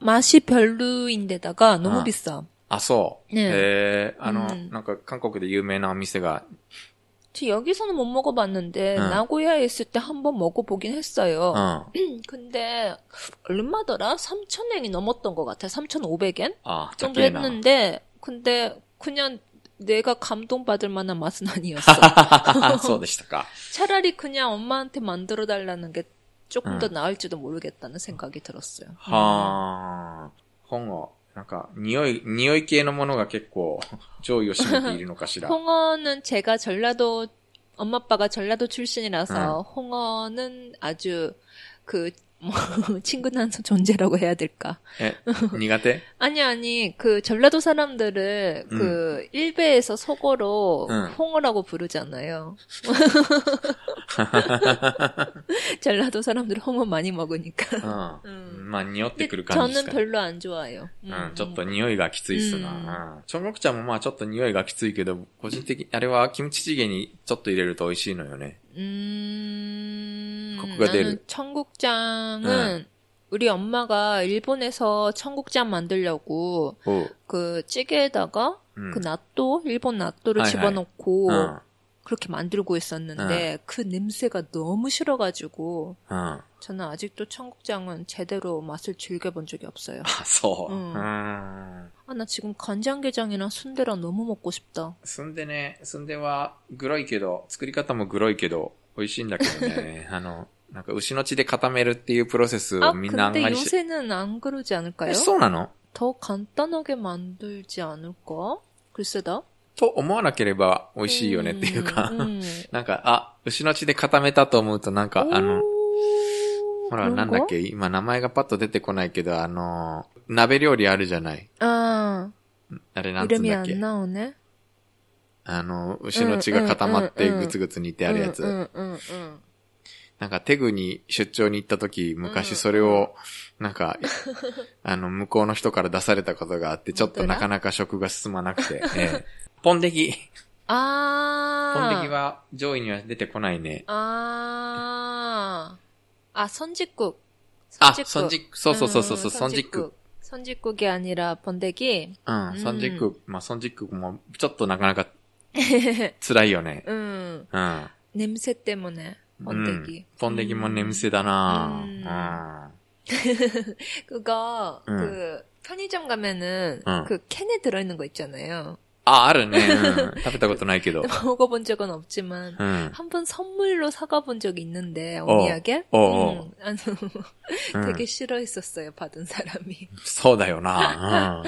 Speaker 1: 맛이 별로인데다가 너무
Speaker 2: 아.
Speaker 1: 비싸.
Speaker 2: あ、そう。
Speaker 1: ね
Speaker 2: えー、あの、
Speaker 1: うん
Speaker 2: なんか韓国で有名なお店が、
Speaker 1: 저 여기서는 못 먹어봤는데
Speaker 2: 응.
Speaker 1: 나고야에 있을 때 한 번 먹어보긴 했어요.
Speaker 2: 어.
Speaker 1: 근데 얼마더라? 3,000엔이 넘었던 것 같아요. 3,500엔
Speaker 2: 아, 그
Speaker 1: 정도 했는데 근데 그냥 내가 감동받을 만한 맛은 아니었어. 차라리 그냥 엄마한테 만들어 달라는 게 조금
Speaker 2: 응.
Speaker 1: 더 나을지도 모르겠다는 생각이 들었어요.
Speaker 2: 하... 음. 홍어. なんか、匂い、匂い系のものが結構、上位を占めているのかしら。
Speaker 1: 홍어는 제가 전라도 엄마 아빠가 전라도 출신이라서 홍어는 아주 그 뭐, 친근한 존재라고 해야 될까?
Speaker 2: え、苦手
Speaker 1: 아니 아니 그 전라도 사람들을
Speaker 2: 음.
Speaker 1: 그 일베에서 속어로
Speaker 2: 음.
Speaker 1: 홍어라고 부르잖아요. 전라도 사람들 홍어 많이 먹으니까.
Speaker 2: う
Speaker 1: 음.
Speaker 2: ん。まあ、匂って
Speaker 1: 근데
Speaker 2: くる感じです
Speaker 1: 저는
Speaker 2: かね。
Speaker 1: 별로 안 좋아해요.
Speaker 2: うん、ちょっと匂いがきついっす
Speaker 1: うん
Speaker 2: な。うん。チョンゴクちゃんもまあちょっと匂いがきついけど、個人的に、あれはキムチチゲにちょっと入れると美味しいのよね。
Speaker 1: 음,
Speaker 2: 거꾸가
Speaker 1: 나는
Speaker 2: 내를.
Speaker 1: 청국장은 우리 엄마가 일본에서 청국장 만들려고
Speaker 2: おう。
Speaker 1: 그 찌개에다가
Speaker 2: 음.
Speaker 1: 그 낫또 일본 낫또를
Speaker 2: 하이, 하이.
Speaker 1: 집어넣고
Speaker 2: うん。
Speaker 1: 그렇게 만들고 있었는데 그 냄새가 너무 싫어가지고
Speaker 2: うん。
Speaker 1: 저는 아직도 청국장은 제대로 맛을 즐겨본 적이 없어요.
Speaker 2: あ、そう。う
Speaker 1: うん
Speaker 2: ん。
Speaker 1: 아 나 지금 간장게장이랑 순대랑 너무 먹고 싶다.
Speaker 2: すんでね、すんではグロいけど、作り方もグロいけど、美味しいんだけどね。あの、 なんか牛の血で固めるっていうプロセス
Speaker 1: 아
Speaker 2: をみんなあん
Speaker 1: 근데
Speaker 2: まりし
Speaker 1: 요새는 안 그러지
Speaker 2: え、
Speaker 1: 않을까요?
Speaker 2: そうなの
Speaker 1: 더 간단하게 만들지 않을까? 글쎄다.
Speaker 2: と思わなければ美味しいよねっていうか、
Speaker 1: 음, 음.
Speaker 2: なんか、あ、牛の血で固めたと思うとなんか、あの、
Speaker 1: 오,
Speaker 2: ほら、
Speaker 1: 그런
Speaker 2: なんだっ
Speaker 1: 거?
Speaker 2: け、今名前がパッと出てこないけど、あの、鍋料理あるじゃない。
Speaker 1: 아,
Speaker 2: あれなんつうん
Speaker 1: 이름이
Speaker 2: だっ
Speaker 1: 안
Speaker 2: け。
Speaker 1: 나오네.
Speaker 2: あの、牛の血が固まって
Speaker 1: うんうんうん
Speaker 2: ぐつぐつ煮てあるやつ。
Speaker 1: 응, 응, 응,
Speaker 2: なんかテグに出張に行った時、
Speaker 1: うん
Speaker 2: 昔それを、なんか、あの、向こうの人から出されたことがあって、ちょっとなかなか食が進まなくて。ええポンデギ。
Speaker 1: 아.
Speaker 2: ポンデギは上位には出てこないね。
Speaker 1: 아. 아, 선짓국.
Speaker 2: あ、ソンジック、そうそうそうそう、
Speaker 1: 음,
Speaker 2: ソンジック。
Speaker 1: 선짓국이 아니라 번데기.
Speaker 2: うん、
Speaker 1: うん
Speaker 2: ソンジック、まあ、ソンジックもちょっとなかなか辛いよね。
Speaker 1: 음,
Speaker 2: うん。
Speaker 1: 냄새 때문에
Speaker 2: うん
Speaker 1: 번데기.
Speaker 2: ポンデギも眠せだな
Speaker 1: うん
Speaker 2: うん。
Speaker 1: 그거
Speaker 2: 음.
Speaker 1: 그 편의점 가면은
Speaker 2: 음.
Speaker 1: 그 캔에 들어있는 거 있잖아요.
Speaker 2: あ、あるね。うん食べたことないけど。
Speaker 1: 먹어본 적은 없지만
Speaker 2: うん。
Speaker 1: 한 번 선물로 사가본 적이 있는데
Speaker 2: 어.
Speaker 1: 어미하게
Speaker 2: 어, 어.
Speaker 1: 음, 아니,
Speaker 2: うん
Speaker 1: 되게 싫어했었어요 받은 사람이.
Speaker 2: そうだよな。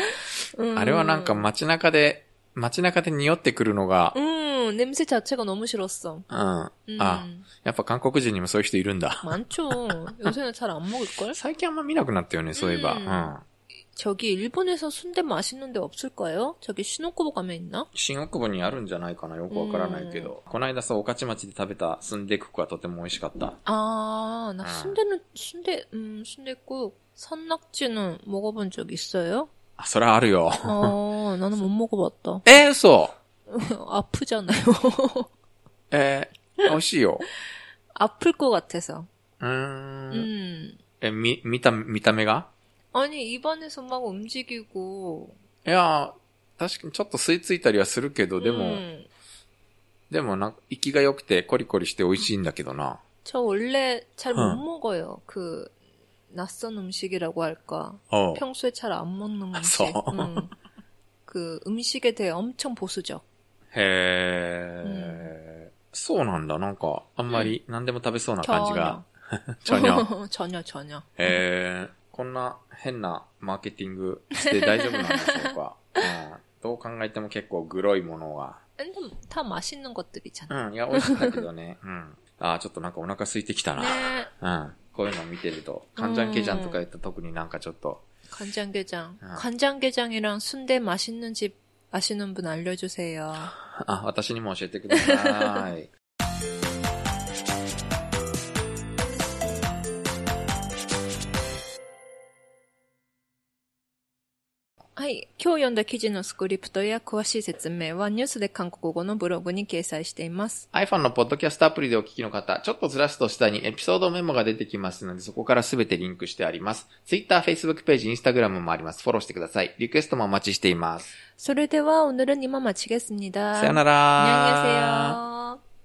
Speaker 1: 음.
Speaker 2: うん。あれはなんか街中で、 街中で匂ってくるのが、
Speaker 1: 음 냄새 자체가 너무 싫었어.
Speaker 2: うん。
Speaker 1: 음.
Speaker 2: あ、やっぱ韓国人にもそういう人いるんだ。
Speaker 1: 많죠. 요새는 잘 안 먹을 걸?
Speaker 2: 最近あんま見なくなったよね、そういえば。
Speaker 1: う
Speaker 2: うんん。
Speaker 1: 저기 일본에서 순대 맛있는 데 없을까요? 저기 신혼쿠보 가면 있나?
Speaker 2: 新大久保にあるんじゃないかなよくわからないけど。この間さ、御徒町で食べたスンデククはとても美味しかった。
Speaker 1: 아, 나
Speaker 2: 아.
Speaker 1: 순대는 순대 음 순대국 산낙지는 먹어본 적 있어요?
Speaker 2: あ、それはあるよ。
Speaker 1: 어, 나는 못 먹어봤다.
Speaker 2: えー、嘘
Speaker 1: 아프잖아요.
Speaker 2: えー、美味しいよ。
Speaker 1: 아플 것 같아서.
Speaker 2: うーん。
Speaker 1: 음.
Speaker 2: え、み、見た、見た目が
Speaker 1: 아니 입안에서 막 움직이고.
Speaker 2: いや、確かにちょっと吸い付いたりはするけど、でも、
Speaker 1: 음.
Speaker 2: でもな、息が良くてコリコリして美味しいんだけどな。
Speaker 1: 저 원래 잘 못
Speaker 2: 응.
Speaker 1: 먹어요. 그 낯선 음식이라고 할 까?
Speaker 2: 어.
Speaker 1: 평소에 잘 안 먹는 음 식. 음. 그 음식에 대해 엄청 보수 적.
Speaker 2: へえ、そうなんだ。なんか、あんまり何でも食べそうな感じが。전혀
Speaker 1: 전혀전혀
Speaker 2: へえ、こんな変なマーケティングして大丈夫なんでしょうか、うん、どう考えても結構グロいものは。
Speaker 1: でも、다맛있는것들이잖 아。
Speaker 2: うん、いや、美味しかったけどね。うん。ああ、ちょっとなんかお腹空いてきたな。
Speaker 1: ね、
Speaker 2: うん。こういうのを見てると、カンジャンケジャンとか言ったら特になんかちょっと、
Speaker 1: 간장게장.
Speaker 2: 아.
Speaker 1: 간장게장이랑 순대 맛있는 집 아시는 분 알려주세요.
Speaker 2: あ、私にも教えてください。
Speaker 1: はい。今日読んだ記事のスクリプトや詳しい説明はニュースで韓国語のブログに掲載しています。
Speaker 2: iPhone のポッドキャストアプリでお聞きの方、ちょっとずらすと下にエピソードメモが出てきますので、そこからすべてリンクしてあります。Twitter、Facebook ページ、Instagram もあります。フォローしてください。リクエストもお待ちしています。
Speaker 1: それでは오늘은이만마치겠습니다
Speaker 2: さよなら。
Speaker 1: 안녕히 계세요.